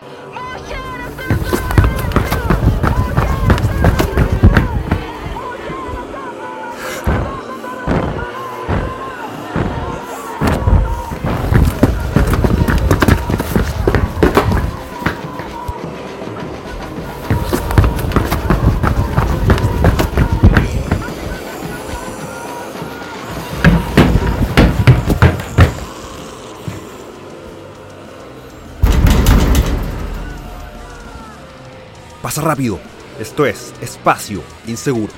Pasa rápido. Esto es Espacio Inseguro.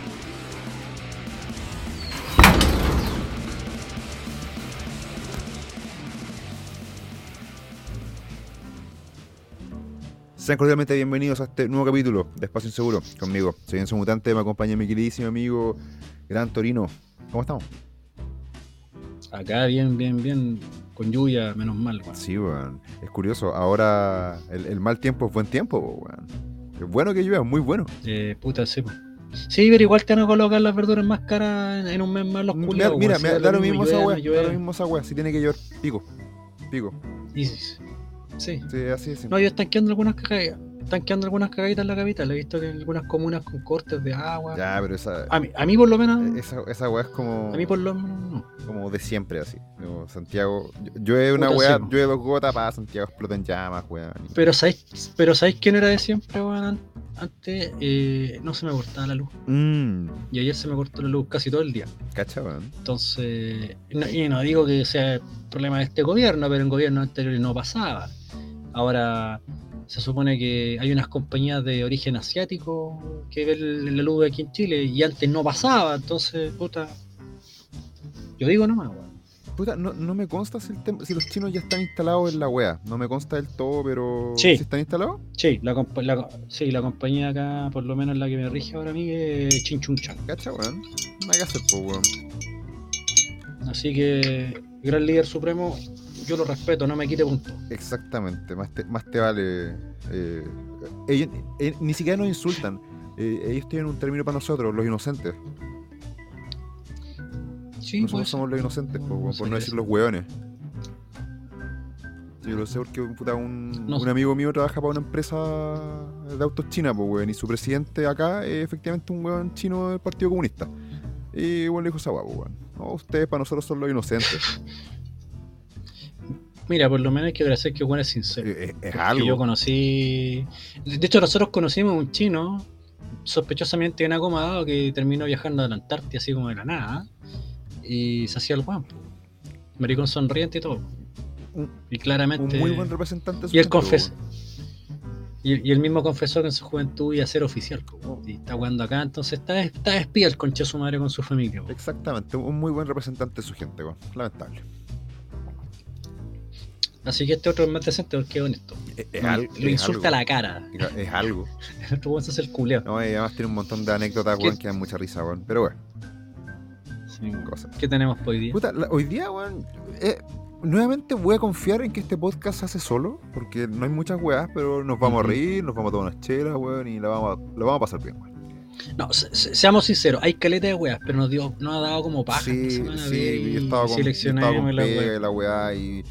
Sean cordialmente bienvenidos a este nuevo capítulo de Espacio Inseguro conmigo. Soy Enzo Mutante, me acompaña mi queridísimo amigo Gran Torino. ¿Cómo estamos? Acá bien, bien, bien. Con lluvia, menos mal, weón. Sí, weón. Es curioso. Ahora el, el mal tiempo es buen tiempo, weón. Es bueno que llueva, muy bueno. Eh, puta, sí. Sí, pero igual te van a colocar las verduras más caras en, un mes más los Mira, culiados. mira, weón. me Si da lo mismo esa weá. Da lo mismo esa weá. Si tiene que llover, pico. Pico. Y- sí. Sí, así es. No, ya están quedando algunas cagaditas. Están quedando algunas cagaditas en la capital. He visto que en algunas comunas con cortes de agua. Ya, pero esa, A mí, a mí por lo menos. esa, esa weá es como, A mí por lo menos no. como de siempre, así. Como Santiago, llueve una Puta, weá, llueve dos gotas, para Santiago explota en llamas, weón. Pero ¿sabéis, pero ¿sabéis quién era de siempre, weón? An- Antes eh, no se me cortaba la luz. Mmm, Y ayer se me cortó la luz casi todo el día. cacha, weón. Entonces, no- y no digo que sea problema de este gobierno, pero en gobiernos anteriores no pasaba. Ahora se supone que hay unas compañías de origen asiático que ven la luz aquí en Chile y antes no pasaba, entonces, puta. Yo digo nomás, weón. Puta, no, no me consta si, el si los chinos ya están instalados en la weá. No me consta del todo, pero. Sí. están instalados? Sí, la, la- sí, la compañía acá, por lo menos la que me rige ahora a mí, es Chinchunchan. Cacha, weón. No hay que hacer, po, weón. Así que, gran líder supremo, yo lo respeto, no me quite punto. Exactamente, más te, más te vale. eh, ellos eh, ni siquiera nos insultan. Eh, ellos tienen un término para nosotros, los inocentes. Sí, Nosotros pues. somos los inocentes, po, por, no decir los hueones. Yo lo sé porque puta, un, No un sé. amigo mío trabaja para una empresa de autos china, pues, weón, y su presidente acá es efectivamente un weón chino del Partido Comunista. Y bueno, le dijo esa guapo, weón. No, ustedes para nosotros son los inocentes. Mira, por lo menos hay que agradecer que bueno es sincero. Eh, es, es Porque algo. Yo conocí. De hecho, nosotros conocimos a un chino sospechosamente bien acomodado que terminó viajando a la Antártida así como de la nada. Y se hacía el guapo. Maricón sonriente y todo. Un- Y un claramente. muy buen representante de su y él confesó. Y, y él mismo confesó que en su juventud iba a ser oficial. po. Y está jugando acá, entonces está, está espía el concha de su madre con su familia. po. Exactamente, un muy buen representante de su gente, weón. Lamentable. Así que este otro es más decente porque es honesto. Es, es No, al- lo insulta a la cara. Es- Es algo. El otro weón se hace el culeo. No, y además tiene un montón de anécdotas, weón, que dan mucha risa, weón. Pero bueno, Sí, cosas. ¿Qué tenemos hoy día? Puta, la- hoy día, weón, eh, nuevamente voy a confiar en que este podcast se hace solo, porque no hay muchas weas, pero nos vamos a reír, nos vamos a tomar unas chelas, weón, y la vamos a, la vamos a pasar bien, weón. No, se- se- seamos sinceros, hay caleta de weas, pero nos, dio, nos ha dado como paja Sí, sí, yo estaba con, yo estaba con la pega la weá y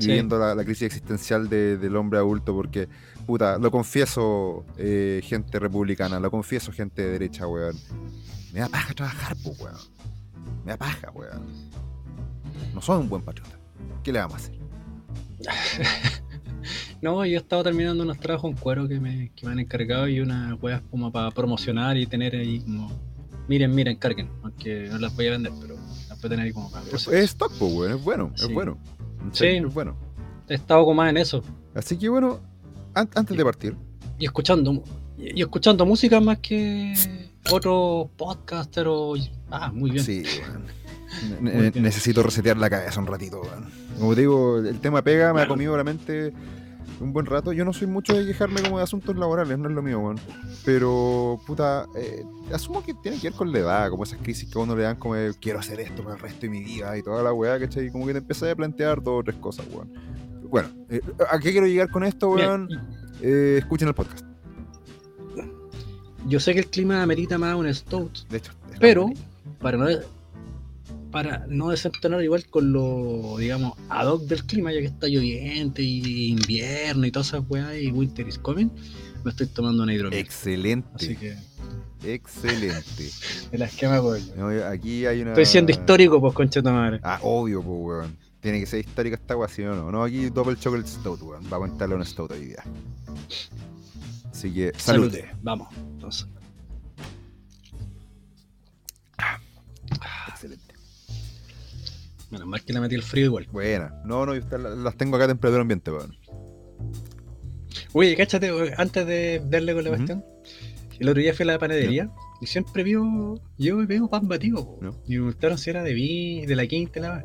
Sí. viviendo la, la crisis existencial de- del hombre adulto, porque, puta, lo confieso, eh, gente republicana, lo confieso, gente de derecha, weón. Me da paja trabajar, pues, weón. Me da paja, weón. No soy un buen patriota. ¿Qué le vamos a hacer? No, yo he estado terminando unos trabajos en cuero que me, que me han encargado y unas weas como para promocionar y tener ahí como. Miren, miren, carguen, aunque no las voy a vender, pero las voy a tener ahí como para Es, es pues, weón, es bueno, es bueno. Sí. bueno. He estado como más en eso. Así que bueno, an- antes de partir, Y escuchando y escuchando música más que otro podcaster o. Ah, muy bien. sí. Ne- necesito resetear la cabeza un ratito, weón. Como te digo, el tema pega, me ha comido la mente un buen rato. Yo no soy mucho de quejarme como de asuntos laborales, no es lo mío, weón. Pero, puta, eh, asumo que tiene que ver con la edad, como esas crisis que a uno le dan como de, quiero hacer esto para el resto de mi vida y toda la weá, ¿cachai? Como que te empiezas a plantear dos o tres cosas, weón. Bueno, eh, ¿a qué quiero llegar con esto, weón? Eh, escuchen el podcast. yo sé que el clima amerita más un stout, De hecho, pero para no para no desentonar igual con lo, digamos, ad hoc del clima, ya que está lloviente y invierno y todas esas weas y winter is coming, me estoy tomando una hidromiel. Excelente. Así que, Excelente. de las que me acuerdo. No, aquí hay una. Estoy siendo histórico, pues, concha madre. Ah, obvio, pues, weón. Tiene que ser histórica esta weá, si no, no. No, aquí Double Chocolate Stout, weón. Va a aguantarle una Stout hoy día. Así que, salud. Salute. Vamos, entonces. Excelente. Menos mal que le metí el frío igual. Buena. No, no, yo las tengo acá a temperatura ambiente, weón. Oye, cáchate, we- antes de darle con la cuestión, el otro día fui a la panadería y siempre vio, yo veo pan batido. Ya. y me preguntaron si era de vi, de la quinta, la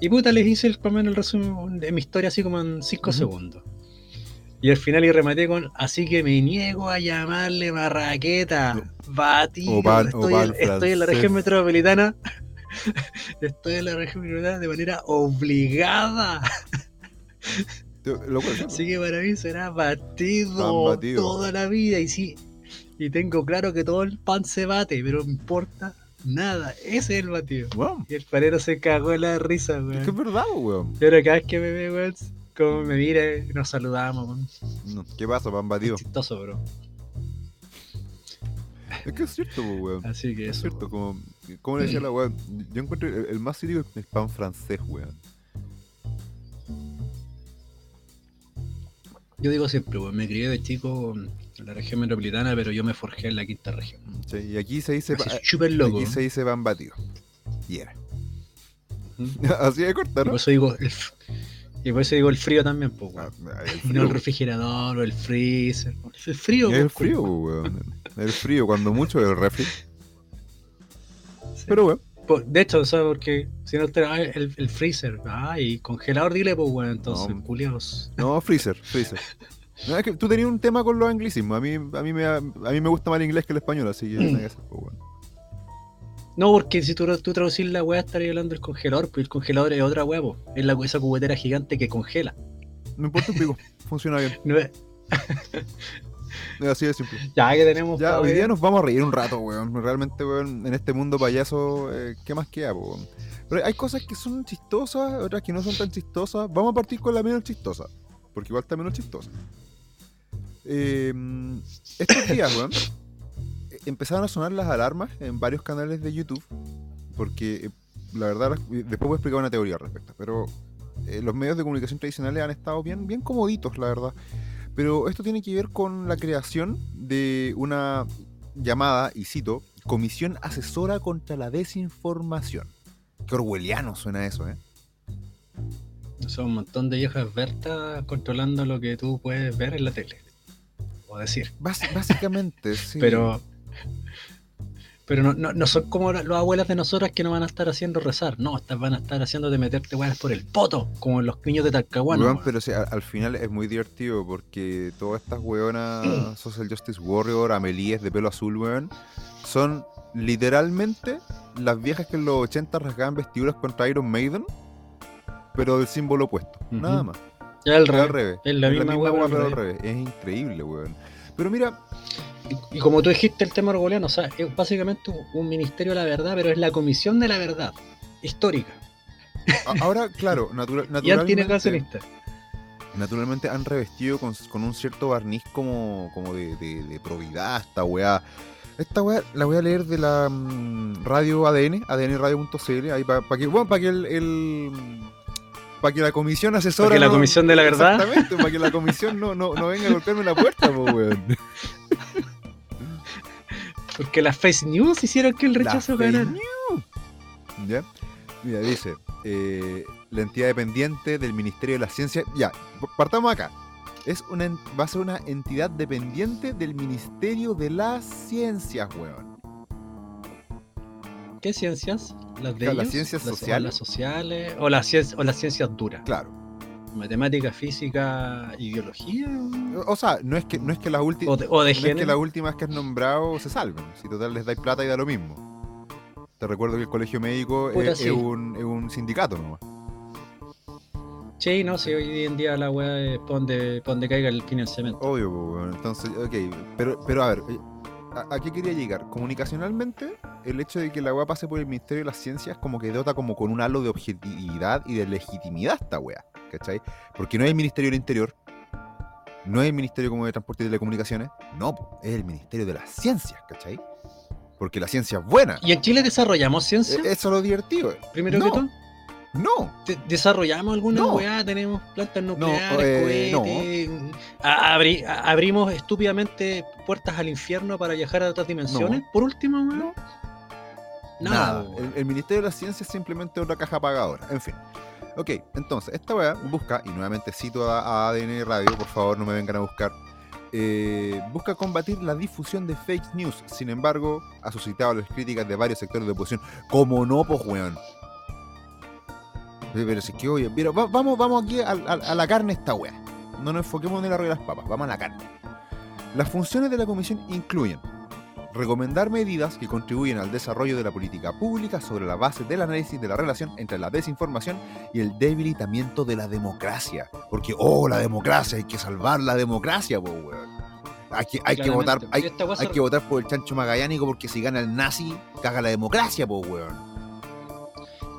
Y puta, les hice el, por menos el resumen de mi historia así como en 5 Ujú. segundos. Y al final y rematé con, así que me niego a llamarle marraqueta, batido, estoy, en, estoy en la región metropolitana, estoy en la región de manera obligada. Yo- Lo cual, Así que para mí será batido, toda la vida. Y sí, y tengo claro que todo el pan se bate, pero no me importa nada. Ese es el batido. weón. Y el panero se cagó de la risa, Es que es weón. verdad, weón. Pero cada vez que me ve, weón, como me mira, nos saludamos, weón. ¿Qué pasa, pan batido? Es chistoso, bro. Es que es cierto, pues, weón. Así que Es eso. cierto, como, como le decía la weón, yo encuentro el, el más cítrico es el pan francés, weón. Yo digo siempre, weón, me crié de chico en la región metropolitana, pero yo me forjé en la quinta región. Sí, y aquí se dice, loco. aquí se dice pan batido. Y era. Ujú. Así de corta, ¿no? por eso digo el, y por eso digo el frío también, pues, Ah, weón. el Y no el refrigerador o el freezer. El frío. Es el frío, weón. El frío, cuando mucho el refri. Sí. Pero weón, Po- De hecho, ¿sabes por qué? Si no te el, el freezer. Ah, y congelador, dile, pues, bueno, entonces, No. culiados. no, freezer, freezer. No, es que tú tenías un tema con los anglicismos. A mí, a mí, me, a mí me gusta más el inglés que el español, así que hacer, pues. No, porque si tú, tú traducís la weá, estarías hablando del congelador, pues el congelador es otra huevo. Es la, esa cubetera gigante que congela. No importa un pico, funciona bien. No Es así de simple. Ya que tenemos. Ya, hoy día nos vamos a reír un rato, weón. Realmente, weón, en este mundo payaso, eh, ¿qué más queda, weón? Pero hay cosas que son chistosas, otras que no son tan chistosas. Vamos a partir con la menos chistosa, porque igual está menos chistosa. Eh, estos días, weón, eh, empezaron a sonar las alarmas en varios canales de YouTube, porque eh, la verdad, después voy a explicar una teoría al respecto, pero eh, los medios de comunicación tradicionales han estado bien, bien comoditos, la verdad. Pero esto tiene que ver con la creación de una llamada, y cito, Comisión Asesora contra la Desinformación. Qué orwelliano suena eso, ¿eh? Son un montón de viejas vertas controlando lo que tú puedes ver en la tele. O decir. Básicamente, sí. Pero. Pero no, no, no son como las abuelas de nosotras que no van a estar haciendo rezar. No, estas van a estar haciendo de meterte weas por el poto, como los niños de Talcahuano. Weón, pero sí, a- al final es muy divertido porque todas estas weonas Social Justice Warrior, Amelies de pelo azul, weón, son literalmente las viejas que en los 80 rasgaban vestiduras contra Iron Maiden, pero del símbolo opuesto. Nada más. Ya al revés. Es la misma misma weá, pero al revés. Es increíble, weón. Pero mira, Y, como tú dijiste, el tema orgoleano, o sea, es básicamente un, un ministerio de la verdad, pero es la comisión de la verdad histórica. ahora, claro, natura- Y tiene naturalmente, naturalmente han revestido con, con un cierto barniz como, como de, de, de probidad esta weá. Esta weá la voy a leer de la mm, radio ADN, adnradio.cl, ahí para que, bueno, para que el, el para que la comisión asesora. Porque la no- comisión de la verdad. Exactamente, para que la comisión no, no, no venga a golpearme la puerta, po, weón. Porque las face news hicieron que el rechazo ganara. news. ¿Ya? Mira, dice, eh, la entidad dependiente del Ministerio de la Ciencia. Ya, partamos acá. Es una, va a ser una entidad dependiente del Ministerio de las Ciencias, weón. ¿Qué ciencias? Las de Claro, las ciencias Las- o sociales. las sociales. O las, cien- o las ciencias duras. Claro. Matemática, física y biología. O sea, no es que, no es que las últimas. No es que las últimas que has nombrado se salven. Si total les dais plata y da lo mismo. Te recuerdo que el colegio médico Puta, es, sí. es un, es un sindicato nomás. Sí, no, sí, hoy en día la weá es donde, donde caiga el financiamiento. Obvio. Entonces, ok. Pero, pero a ver, eh, ¿A, a qué quería llegar? Comunicacionalmente, el hecho de que la weá pase por el Ministerio de las Ciencias como que dota como con un halo de objetividad y de legitimidad esta weá, ¿cachai? Porque no es el Ministerio del Interior, no es el Ministerio como de Transporte y Telecomunicaciones, no, es el Ministerio de las Ciencias, ¿cachai? Porque la ciencia es buena. ¿Y en Chile desarrollamos ciencia? E- Eso es lo divertido. Primero no, que todo. No, ¿De- ¿Desarrollamos alguna No. weá? ¿Tenemos plantas nucleares, eh, cohetes? Abri- a- ¿Abrimos estúpidamente puertas al infierno para viajar a otras dimensiones? Por último. No. Nada. Nada. weón. El, el Ministerio de la Ciencia es simplemente otra caja pagadora. En fin. Ok, entonces, esta weá busca, y nuevamente cito a, ADN Radio, por favor no me vengan a buscar, eh, busca combatir la difusión de fake news. Sin embargo, ha suscitado las críticas de varios sectores de oposición. Como no, pues, weón. Pero si es que, oye, va- vamos, vamos aquí a, a- a la carne esta weá. No nos enfoquemos en el arroz de las papas, vamos a la carne. Las funciones de la comisión incluyen recomendar medidas que contribuyen al desarrollo de la política pública sobre la base del análisis de la relación entre la desinformación y el debilitamiento de la democracia. Porque, oh, la democracia, hay que salvar la democracia, po, weón. Hay que, hay que votar, hay que votar por el chancho magallánico porque si gana el nazi, caga la democracia, po, weón.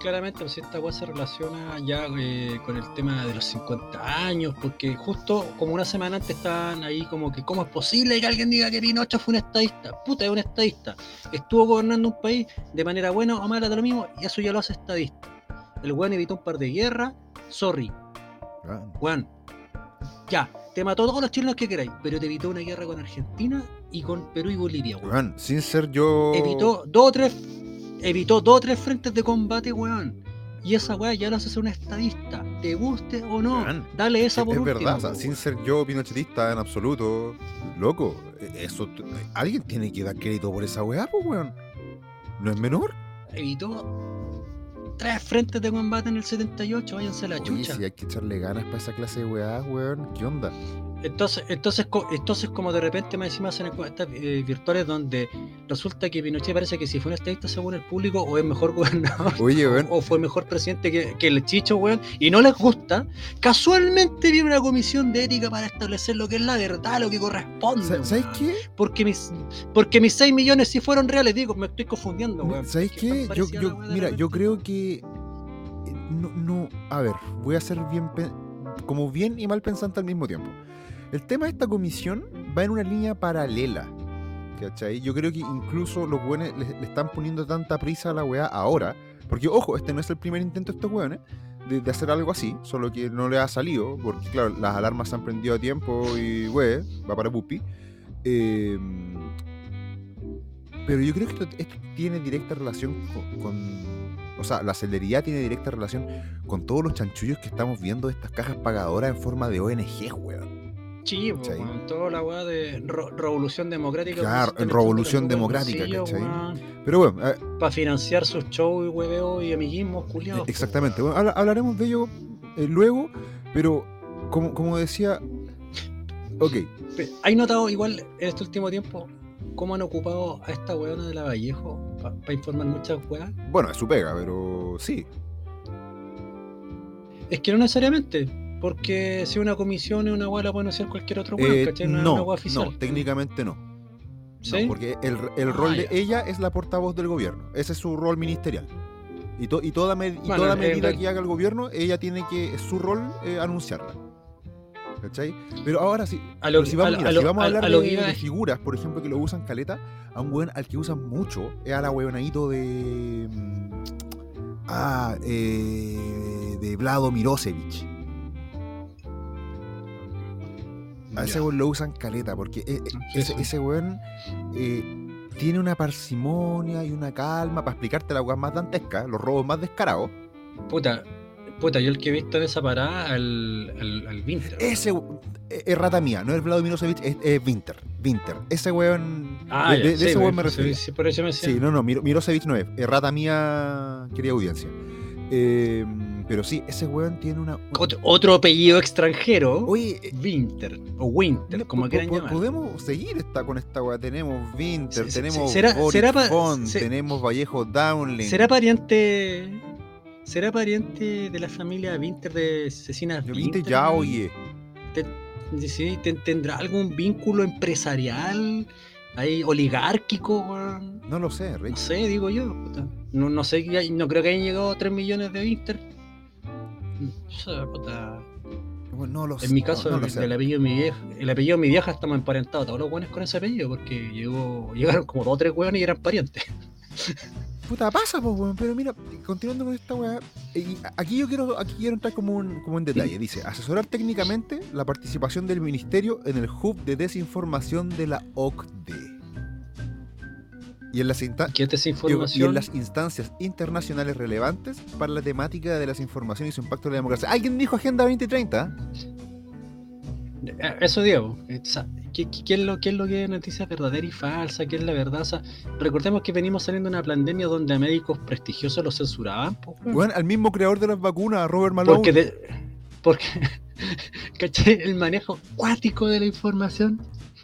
Claramente, pues esta weá se relaciona ya eh, con el tema de los 50 años, porque justo como una semana antes estaban ahí como que, ¿cómo es posible que alguien diga que Pinocho fue un estadista? Puta, es un estadista. Estuvo gobernando un país de manera buena o mala, de lo mismo, y eso ya lo hace estadista. El weón evitó un par de guerras, sorry, weón. Ya, te mató todos los chilenos que queráis, pero te evitó una guerra con Argentina y con Perú y Bolivia. Weón, sin ser yo... Evitó dos o tres. Evitó dos o tres frentes de combate, weón. Y esa weá ya lo hace ser un estadista. Te guste o no. Dale esa Es, por es último, verdad, o sea, sin ser yo pinochetista en absoluto, loco, e- eso, alguien tiene que dar crédito por esa weá, pues weón. No es menor. Evitó tres frentes de combate en el 78. Váyanse a la Oye, chucha. si hay que echarle ganas para esa clase de weá, weón, ¿qué onda? Entonces, entonces, co- entonces, como de repente me encima hacen encuestas eh, virtuales donde resulta que Pinochet parece que si fue un estadista según el público o es mejor gobernador Oye, weón, o fue mejor presidente que, que el Chicho, weón, y no les gusta, casualmente viene una comisión de ética para establecer lo que es la verdad, lo que corresponde. sa- ¿sabes weón. qué? Porque mis, porque mis 6 millones sí fueron reales, digo, me estoy confundiendo, weón. ¿Sabes qué? Yo, yo, mira, yo creo que eh, no, a ver, voy a ser bien, como bien y mal pensante al mismo tiempo. El tema de esta comisión va en una línea paralela. ¿Cachai? Yo creo que incluso los buenos le, están poniendo tanta prisa a la weá ahora. Porque, ojo, este no es el primer intento de estos weones de, hacer algo así, solo que no le ha salido. Porque, claro, las alarmas se han prendido a tiempo y, wey, va para pupi. Eh, pero yo creo que esto, esto tiene directa relación con, con- O sea, la celeridad tiene directa relación con todos los chanchullos que estamos viendo de estas cajas pagadoras en forma de ONG, weón. Sí, weón, toda la weá de revolución democrática. Claro, en revolución democrática, ¿cachai? Pero bueno, eh, Para financiar sus shows y hueveo y amiguismos culiados. po, exactamente. Bueno, habla- hablaremos de ello eh, luego, pero como, como decía. Ok, ¿Hay notado igual en este último tiempo cómo han ocupado a esta weona de la Vallejo para informar muchas weas? bueno, es su pega, pero sí. Es que no necesariamente, porque si una comisión es una wea la puede anunciar cualquier otro weón, Eh, ¿cachai? No, es no, una wea oficial. no, técnicamente no. ¿Sí? No, porque el, el Ah, rol de ya. ella es la portavoz del gobierno. Ese es su rol ministerial. Y, to- y toda, med- y Bueno, toda en medida que haga el gobierno, ella tiene que, es su rol, eh, anunciarla. ¿Cachai? Pero ahora sí, si vamos, a- mira, a si lo- vamos a a- hablar de, figuras, por ejemplo, que lo usan caleta, a un weón al que usan mucho es a la weonadito de. mm, Ah, eh, de Vlado Mirosevic. A ese weón lo usan caleta, porque e- e- Sí, ese, sí. ese weón eh, tiene una parsimonia y una calma para explicarte las weas más dantescas, los robos más descarados. Puta, puta, yo el que he visto en esa parada al, al, al Winter. Ese eh, es rata mía, no es Vlado Mirosevic, es, es Winter. Winter. Ese weón. Ah, de, ya, de- de sí, ese weón me refiero. sí, por eso me decía. Sí, no, no, Miro- Mirosevic no es. Es rata mía, querida audiencia. Eh, pero sí, ese weón tiene una. Otro, otro apellido extranjero. Oye, eh, Winter o Winter, no, como po- quieran po- llamar. Podemos seguir esta, con esta weá. Tenemos Winter, tenemos será- Boric será se- tenemos Vallejo Downlink. ¿Será pariente será pariente de la familia Winter de Cecinas Yo Winter? ya, oye. Sí, ¿Tendrá algún vínculo empresarial ahí oligárquico. No lo sé, Rey. No sé, digo yo. puta. No, no sé, hay- no creo que hayan llegado a 3 millones de Inter. No puta. Lo sé. En mi caso, no, lo el apellido de mi vieja, el apellido de mi vieja estamos emparentados todos los buenos con ese apellido, porque llegó, llegaron como dos o tres hueones y eran parientes. Puta, pasa, pues, weón. Pero mira, continuando con esta weá. aquí yo quiero, aquí quiero entrar como un, como en detalle. Dice, asesorar técnicamente la participación del ministerio en el hub de desinformación de la OCDE. Y en las, insta- ¿Qué es esa y en las instancias internacionales relevantes para la temática de la desinformación y su impacto en la democracia. ¿Alguien dijo Agenda 2030? Eso digo, eh, o sea, ¿qué, es lo, ¿qué es lo que es noticia verdadera y falsa? ¿Qué es la verdad? O sea, recordemos que venimos saliendo de una pandemia donde a médicos prestigiosos los censuraban. Bueno, al mismo creador de las vacunas, Robert Malone. porque, de- porque ¿cachai? El manejo cuático de la información,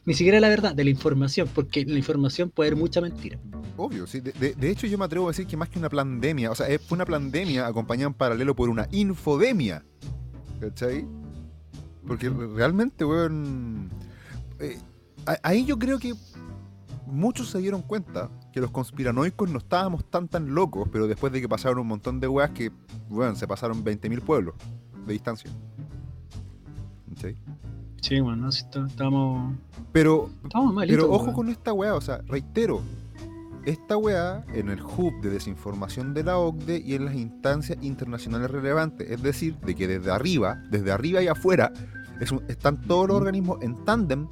ni siquiera la verdad, de la información, porque la información puede haber mucha mentira. Obvio, sí. De, de- de hecho, yo me atrevo a decir que más que una pandemia, o sea, fue una pandemia acompañada en paralelo por una infodemia. ¿Cachai? Porque realmente, weón. eh, ahí yo creo que muchos se dieron cuenta que los conspiranoicos no estábamos tan tan locos, pero después de que pasaron un montón de weas que, weón, se pasaron 20.000 pueblos de distancia. ¿Cachai? Sí, bueno, no, sí, está- estamos, Pero estamos malitos. Pero ojo weón. con esta weá, o sea, reitero, esta weá en el hub de desinformación de la OCDE y en las instancias internacionales relevantes, es decir, de que desde arriba, desde arriba y afuera, es un- están todos los organismos en tándem,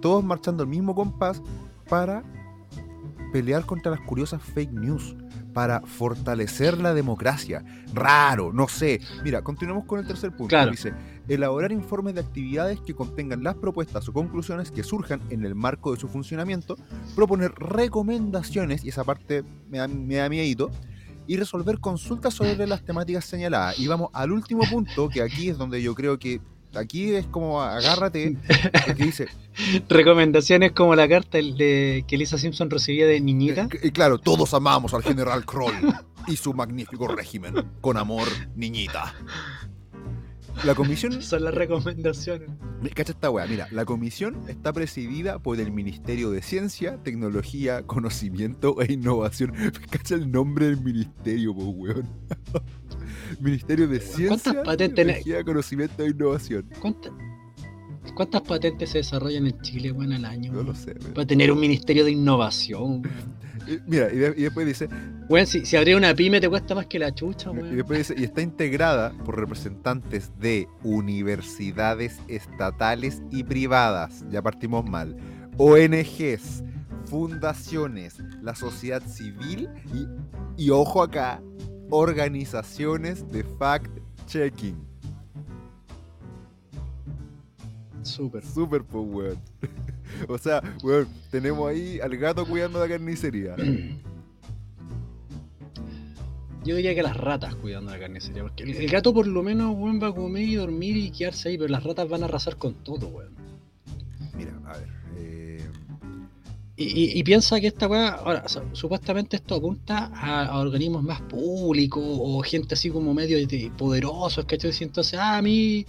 todos marchando al mismo compás para pelear contra las curiosas fake news, para fortalecer la democracia. Raro, no sé. Mira, continuamos con el tercer punto. Claro. Dice, elaborar informes de actividades que contengan las propuestas o conclusiones que surjan en el marco de su funcionamiento, proponer recomendaciones, y esa parte me da, me da miedito, y resolver consultas sobre las temáticas señaladas. Y vamos al último punto, que aquí es donde yo creo que aquí es como agárrate, porque dice, Recomendaciones como la carta de, que Lisa Simpson recibía de niñita. eh, claro, todos amamos al general Kroll y su magnífico régimen. Con amor, niñita. La comisión Son las recomendaciones. Cacha esta weá, mira, la comisión está presidida por el Ministerio de Ciencia, Tecnología, Conocimiento e Innovación. Cacha el nombre del ministerio, po weón. Ministerio de Ciencia, Tecnología, Conocimiento e Innovación. ¿Cuántas, ¿Cuántas patentes se desarrollan en Chile, weón, al año? No lo sé. weón. Para tener un ministerio de innovación. Mira, y, de- y después dice, Weón, si, si abrir una pyme te cuesta más que la chucha, y weón. después dice, y está integrada por representantes de universidades estatales y privadas. Ya partimos mal. ONGs, fundaciones, la sociedad civil y, y ojo acá, organizaciones de fact-checking. Súper. Super, pues, weón. o sea, weón, tenemos ahí al gato cuidando la carnicería. Yo diría que las ratas cuidando la carnicería. Porque el, el gato por lo menos, weón, va a comer y dormir y quedarse ahí. Pero las ratas van a arrasar con todo, weón. Mira, a ver. eh, Y, y- y piensa que esta weá, ahora, o sea, supuestamente esto apunta a, a organismos más públicos o gente así como medio de- poderosos, ¿cachai? Y entonces, ah, a mí,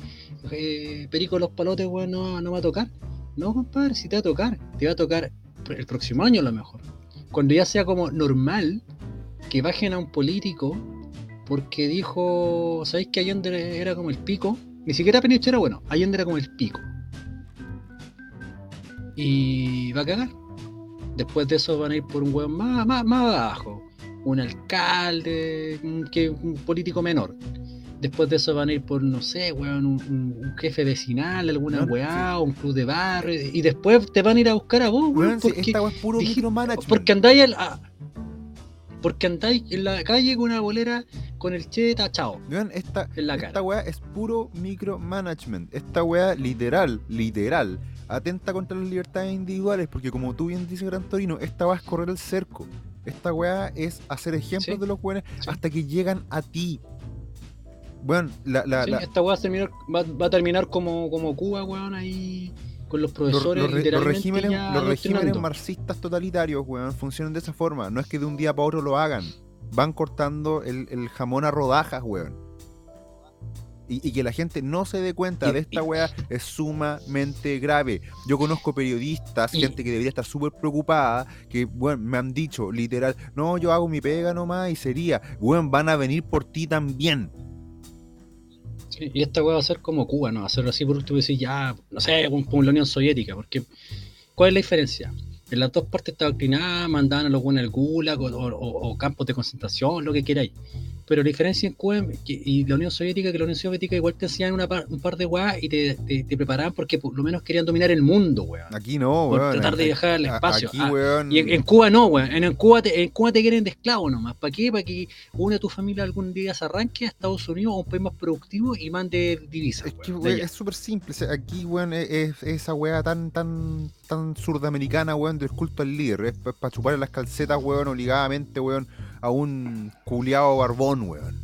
eh, Perico los Palotes, weón, no, va a tocar. No, compadre, si te va a tocar, te va a tocar el próximo año a lo mejor. Cuando ya sea como normal que bajen a un político porque dijo, ¿sabéis que Allende era como el pico? Ni siquiera Pinochet era bueno, Allende era como el pico. Y va a cagar. Después de eso van a ir por un hueón más, más, más abajo. Un alcalde, que, un político menor. Después de eso van a ir por, no sé, weón, un, un- un jefe vecinal, alguna weá, un club de barrio. Y después te van a ir a buscar a vos, weón. si porque, esta weá es puro porque andáis al- a- porque andáis en la calle con una bolera con el che tachado Weón, esta, en la Esta cara. weá es puro micromanagement. Esta weá literal, literal, atenta contra las libertades individuales, porque como tú bien dices, Gran Torino, esta weá es correr el cerco. Esta weá es hacer ejemplos Sí, de los weones hasta que llegan a ti. Bueno, la, la- Sí, la- esta weá va a terminar, va, va a terminar como, como Cuba, weón, ahí con los profesores los re- los literalmente regímenes, los marxistas totalitarios, weón, funcionan de esa forma. No es que de un día para otro lo hagan. Van cortando el, el jamón a rodajas, weón. Y, y que la gente no se dé cuenta Y- de esta y- weá es sumamente grave. Yo conozco periodistas, Y- gente que debería estar súper preocupada, que bueno, me han dicho literal, no, yo hago mi pega nomás y sería, weón, van a venir por ti también. Y esta weá va a ser como Cuba, ¿no? Hacerlo así por último y decir ya, no sé, como la Unión Soviética, porque ¿cuál es la diferencia? En las dos partes está doctrinada, mandaban a los buenos al gulag o- o- o campos de concentración, lo que queráis. Pero la diferencia en Cuba y la Unión Soviética, que la Unión Soviética igual te hacían una par- un par de weas y te, te- te preparaban porque por lo menos querían dominar el mundo, weón. Aquí no, Por weón. tratar de a- viajar al a- espacio. Aquí, Ah, weón. Y en, en Cuba no, weón. En, en Cuba te, en Cuba te quieren de esclavo nomás. ¿Para qué? Para que una de tu familia algún día se arranque a Estados Unidos o un país más productivo y mande divisas. Es que, weón, es súper simple. aquí, weón, es, es- esa weá tan, tan, tan surdamericana, weón, del culto al líder. Es para chupar las calcetas, weón, obligadamente, weón, a un culiado barbón, weón.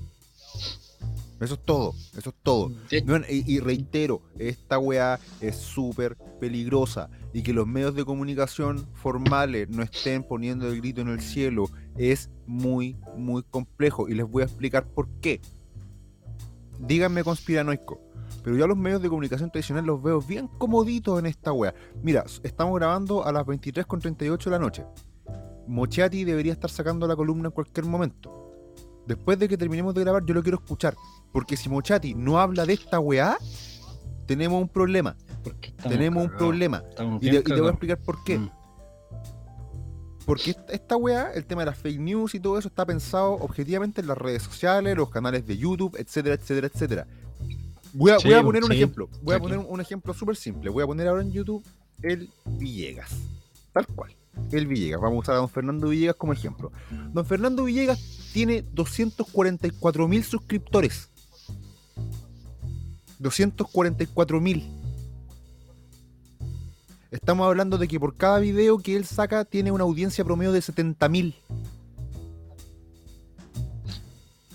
Eso es todo, eso es todo. Weón, y, y reitero, esta weá es súper peligrosa. Y que los medios de comunicación formales no estén poniendo el grito en el cielo es muy, muy complejo. Y les voy a explicar por qué. Díganme conspiranoico. Pero yo a los medios de comunicación tradicional los veo bien comoditos en esta weá. Mira, estamos grabando a las 23.38 de la noche. Mochati debería estar sacando la columna en cualquier momento. Después de que terminemos de grabar, yo lo quiero escuchar. Porque si Mochati no habla de esta weá, tenemos un problema. tenemos un problema. Y, te, y te voy a explicar por qué. Mm. Porque esta, esta weá, el tema de las fake news y todo eso, está pensado objetivamente en las redes sociales, los canales de YouTube, etcétera, etcétera, etcétera. Voy a, Sí, voy a poner un ejemplo. Voy a poner un ejemplo súper simple. Voy a poner ahora en YouTube el Villegas. Tal cual. El Villegas. Vamos a usar a don Fernando Villegas como ejemplo. Don Fernando Villegas tiene 244 mil suscriptores. 244 mil. Estamos hablando de que por cada video que él saca tiene una audiencia promedio de 70 mil.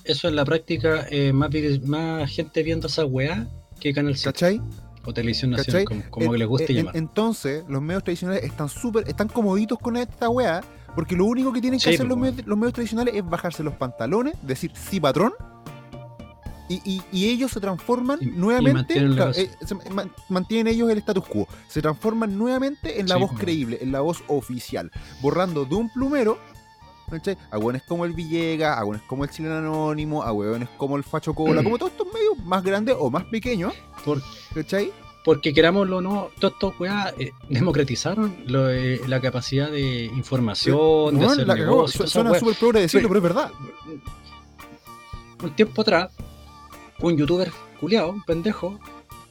Eso en la práctica, eh, más, gente viendo esa weá que Canal 7 ¿Cachai? O Televisión. Nacional, como, que les guste llamar. Entonces, los medios tradicionales están súper, están comoditos con esta weá, porque lo único que tienen que Sí, hacer los medios, los medios tradicionales es bajarse los pantalones, decir sí patrón, y, y- y ellos se transforman Y- nuevamente, mantienen claro, eh, se man- mantienen ellos el status quo, se transforman nuevamente en la Sí, voz creíble, en la voz oficial, borrando de un plumero. ¿Cachai? A hueones como el Villegas, a hueones como el Chileno Anónimo, a hueones como el Facho Cola, como todos estos medios más grandes o más pequeños, Por- ¿cachai? porque querámoslo o no, todos estos weá eh, democratizaron lo, eh, la capacidad de información, de hacer negocios, Su- Suena súper progre decirlo, Pero- pero es verdad. un tiempo atrás, un youtuber culiao, un pendejo,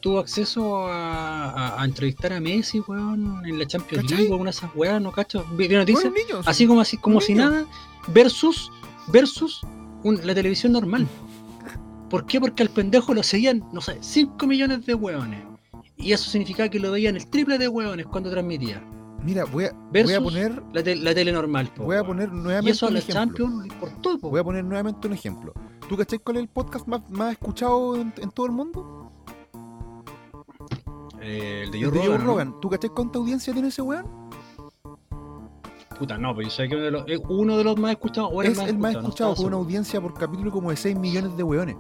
tuvo acceso a, a- a entrevistar a Messi, weón, en la Champions ¿Cachai? League alguna de esas weas, ¿no cacho? Vi noticias, así como así como si niño. nada, versus, versus un- la televisión normal. ¿Por qué? Porque al pendejo lo seguían, no sé, 5 millones de weones. Y eso significaba que lo veían el triple de weones cuando transmitía. Mira, voy a, voy Versus a poner, la, te- la tele normal. po, voy a poner y nuevamente eso a un la ejemplo. Champions le importó, po. Voy a poner nuevamente un ejemplo. ¿Tú cachai cuál es el podcast más, más escuchado en, en todo el mundo? Eh, el de Joe Joe Rogan, ¿no? Rogan. ¿Tú cachai cuánta audiencia tiene ese weón? Puta, no, pero yo sé que uno de los, es uno de los más escuchados o Es el más escuchado no con una audiencia por capítulo como de 6 millones de weones.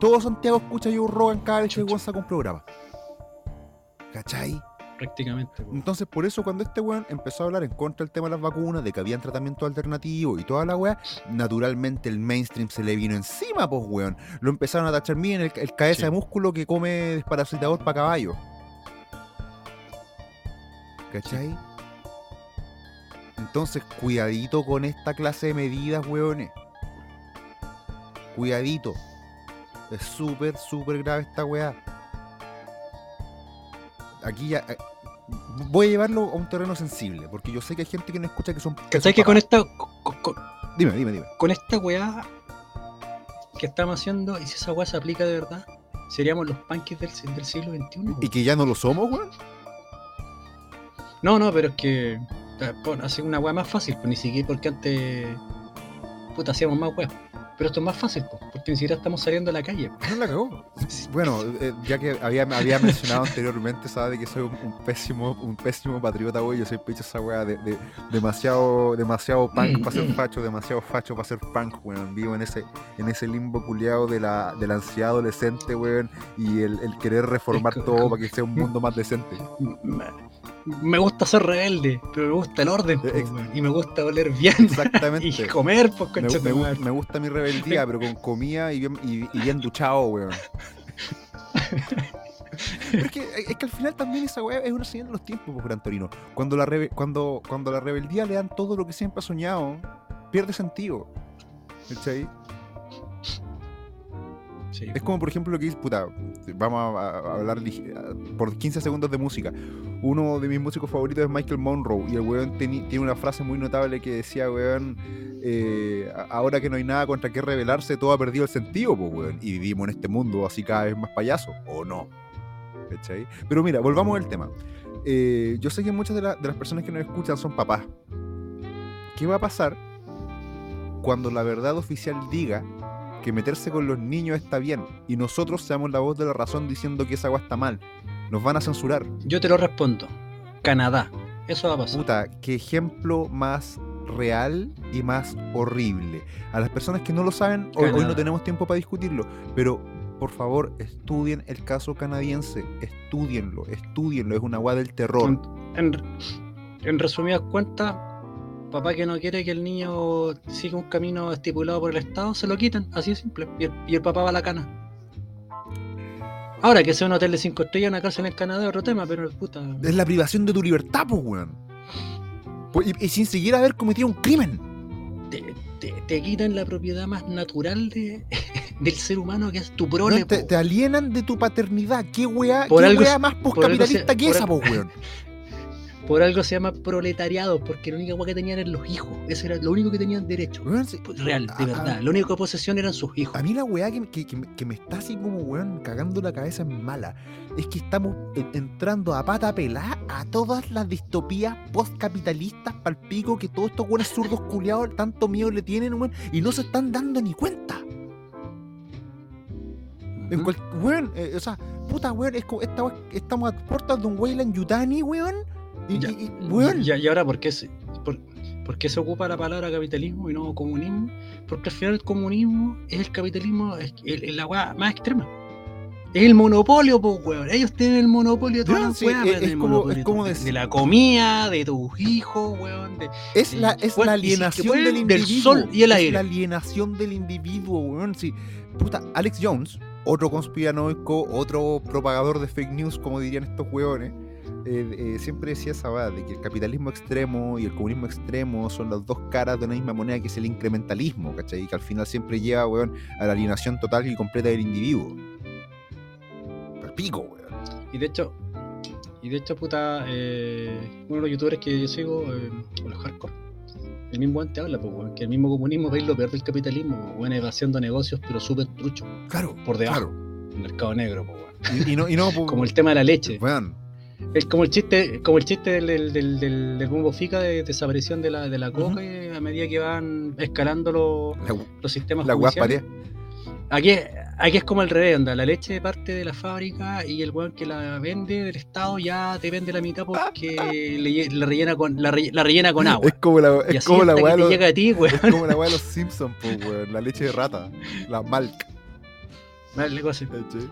Todo Santiago escucha a Joe Rogan cada vez que weón saca un programa. ¿Cachai? prácticamente. Entonces, por eso, cuando este weón empezó a hablar en contra del tema de las vacunas, de que habían tratamientos alternativos y toda la weá, naturalmente el mainstream se le vino encima, pues weón. Lo empezaron a tachar bien el, el cabeza Sí. de músculo que come desparasitador para caballo. ¿Cachai? Entonces, cuidadito con esta clase de medidas, weones. Cuidadito. Es súper, súper grave esta weá. Aquí ya. eh, Voy a llevarlo a un terreno sensible, porque yo sé que hay gente que no escucha que son. ¿Cachai que con esta, con, con- Dime, dime, dime. con esta weá que estamos haciendo, y si esa weá se aplica de verdad, seríamos los punkies del, del siglo XXI. ¿Y que ya no lo somos, weón? No, no, pero es que eh, por- hacer una weá más fácil, pues ni siquiera porque antes puta hacíamos más weá. Pero esto es más fácil, po, porque ni siquiera estamos saliendo a la calle. po. No la cagó. Bueno, eh, ya que había, había mencionado anteriormente, sabe que soy un, un pésimo, un pésimo patriota, güey. Yo soy pecho esa weá de, de- demasiado, demasiado punk para ser facho, demasiado facho para ser punk, weón. Vivo en ese, en ese limbo culiado de la, de la ansiedad adolescente, weón, y el, el querer reformar todo para que sea un mundo más decente. Me, gusta ser rebelde, pero me gusta el orden, po, Ex- weón, y me gusta oler bien Exactamente. y comer, pues, Me, gusta mi rebeldía, pero con comida y bien, y, y bien duchado, weón. Pero es que, es que al final también esa weá es una señal de los tiempos, pues, Gran Torino. Cuando la, rebe- cuando, cuando la rebeldía le dan todo lo que siempre ha soñado, pierde sentido. ¿Cachai? Sí. Es como, por ejemplo, lo que dice, puta, vamos a, a hablar a- por 15 segundos de música. Uno de mis músicos favoritos es Michael Monroe, y el weón teni- tiene una frase muy notable que decía, weón, eh, ahora que no hay nada contra qué rebelarse, todo ha perdido el sentido, pues, weón. Y vivimos en este mundo así cada vez más payaso, ¿o no? ¿Cachai? Pero mira, volvamos al tema. Eh, yo sé que muchas de, la- de las personas que nos escuchan son papás. ¿Qué va a pasar cuando la verdad oficial diga que meterse con los niños está bien y nosotros seamos la voz de la razón diciendo que esa agua está mal? Nos van a censurar. Yo te lo respondo. Canadá. Eso va a pasar. Puta, qué ejemplo más real y más horrible. A las personas que no lo saben, hoy, hoy no tenemos tiempo para discutirlo, pero por favor, estudien el caso canadiense, estudienlo, estudienlo, es una agua del terror. En, en resumidas cuentas, papá que no quiere que el niño siga un camino estipulado por el Estado, se lo quitan, así de simple. Y el, y el papá va a la cana. Ahora que sea un hotel de 5 estrellas, una cárcel en Canadá, es otro tema, pero puta. Es la privación de tu libertad, pues, weón. Pues, Y, y sin siquiera haber cometido un crimen. Te, te- te quitan la propiedad más natural de, del ser humano, que es tu prole. Te, po. te alienan de tu paternidad. ¿Qué weá, Por qué algo weá más poscapitalista que esa, pues, weón? Por algo se llama proletariado, porque la única cosa que tenían eran los hijos. Ese era lo único que tenían derecho. Pues, Real, de a- verdad. La única posesión eran sus hijos. A mí la weá que, que- que me- que me está así como, weón, cagando la cabeza es mala. Es que estamos en- entrando a pata pelada a todas las distopías postcapitalistas pal pico que todos estos weones zurdos culiados tanto miedo le tienen, weón, y no se están dando ni cuenta. En Ujú. cual, weón, eh, o sea, puta, weón, es como, esta estamos a puertas de un Weyland Yutani, weón. Y, Ya, y- y, weón, Ya, y ahora, ¿por qué, se, por, por qué se ocupa la palabra capitalismo y no comunismo? Porque al final el comunismo es el capitalismo, es, el- es la weá más extrema. Es el monopolio, pues, weón. Ellos tienen el monopolio de todas las es- es como- es como de, la comida, de tus hijos, weón. De, Es la, es si es alienación pueden, del del individuo. sol y el Es aire. la alienación del individuo, weón. Sí. Puta, Alex Jones, otro conspiranoico, otro propagador de fake news, como dirían estos weones, eh, eh, siempre decía esa verdad de que el capitalismo extremo y el comunismo extremo son las dos caras de una misma moneda que es el incrementalismo, ¿cachai? Y que al final siempre lleva, weón, a la alienación total y completa del individuo. Al pico, weón. y de hecho, y de hecho, puta, eh, uno de los youtubers que yo sigo, los hardcore, el mismo antes habla, pues, weón, que el mismo comunismo es lo peor del capitalismo, weón, es haciendo negocios, pero súper truchos, Claro, por debajo, claro. el mercado negro, pues, weón. Y, y no, y no, Como el tema de la leche. Weón, Es como el chiste, como el chiste del, del, del, del, del bombo fica de desaparición de la, de la coca eh, a medida que van escalando los, la, los sistemas la judiciales. Aquí, aquí es como el revés, onda. La leche parte de la fábrica y el weón que la vende del estado ya te vende la mitad porque le, la rellena con la, re- la rellena con agua. Es como la, es como la weá los-. Es como la de los Simpsons, pues, weón. La leche de rata. La. ¿cachai?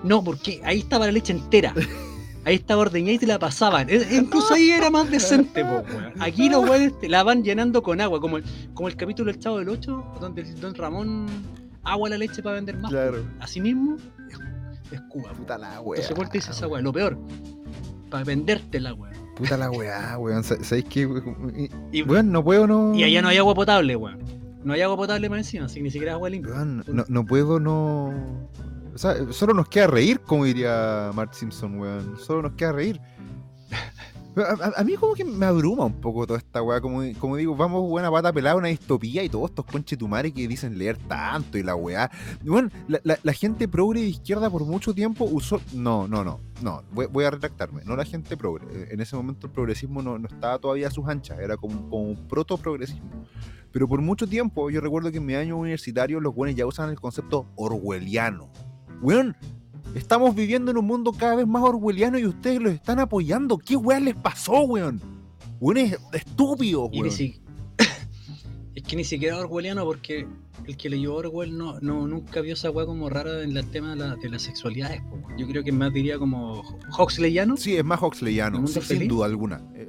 No, porque ahí estaba la leche entera. Ahí estaba ordeñada y te la pasaban. E- Incluso ahí era más decente, po, weón. Aquí los weones te la van llenando con agua, como el, como el capítulo del Chavo del 8, donde el Don Ramón agua la leche para vender más. Claro. Así mismo, es, Cuba. Puta la weá. Entonces, ¿cuál te dice esa weá? Lo peor, para venderte la weá. Puta la weá, weón. Sa- ¿Sabéis qué? Y, Weón, no puedo no. y allá no hay agua potable, weón. No hay agua potable más encima, así que ni siquiera agua limpia. Weón, no, no puedo no. O sea, solo nos queda reír, como diría Mark Simpson, weón. Solo nos queda reír. A, a- a mí como que me abruma un poco toda esta weá, como, como digo, vamos buena pata pelada, una distopía y todos estos conchetumares que dicen leer tanto y la weá. Bueno, la, la- la gente progre de izquierda por mucho tiempo usó... No, no, no, no, voy, voy a retractarme, no la gente progre. En ese momento el progresismo no, no estaba todavía a sus anchas, era como, como un proto-progresismo. Pero por mucho tiempo, yo recuerdo que en mi año universitario los buenos ya usan el concepto orwelliano. Weón, estamos viviendo en un mundo cada vez más orwelliano y ustedes lo están apoyando. ¿Qué weón les pasó, weón? Weón es estúpido, Y weón. ni si- es que ni siquiera orwelliano porque el que leyó Orwell no, no, nunca vio esa weá como rara en el tema de, la- de las sexualidades. po. Yo creo que más diría como Huxleyano. Sí, es más ¿El Huxleyano, sí, sin duda alguna. Eh,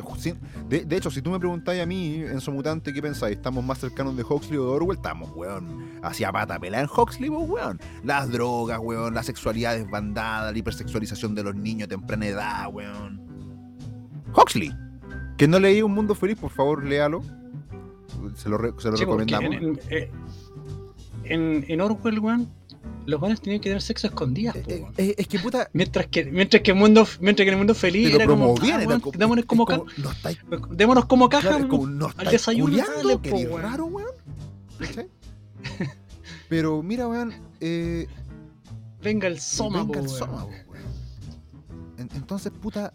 de, de hecho, si tú me preguntáis a mí, en su mutante, ¿qué pensáis? ¿Estamos más cercanos de Huxley o de Orwell? Estamos, weón. Hacia pata pelada en Huxley, pues, weón. Las drogas, weón. La sexualidad desbandada, la hipersexualización de los niños a temprana edad, weón. Huxley. Que no leí Un Mundo Feliz, por favor, léalo. Se lo, re- se lo Sí, porque recomendamos. en, en, eh, en- Orwell, weón, los buenos tenían que tener sexo escondidas, Eh, eh, es que puta. Mientras que, mientras que el mundo, mientras que el mundo feliz era como, promovían, ah, era weón, como- démonos como, como, ca- no estáis démonos como caja, Claro, como, no estáis desayuno, dale, po, weón. raro, weón. Pero mira, weón, eh, venga el soma, venga po, el weón. soma, po, weón. En- Entonces, puta.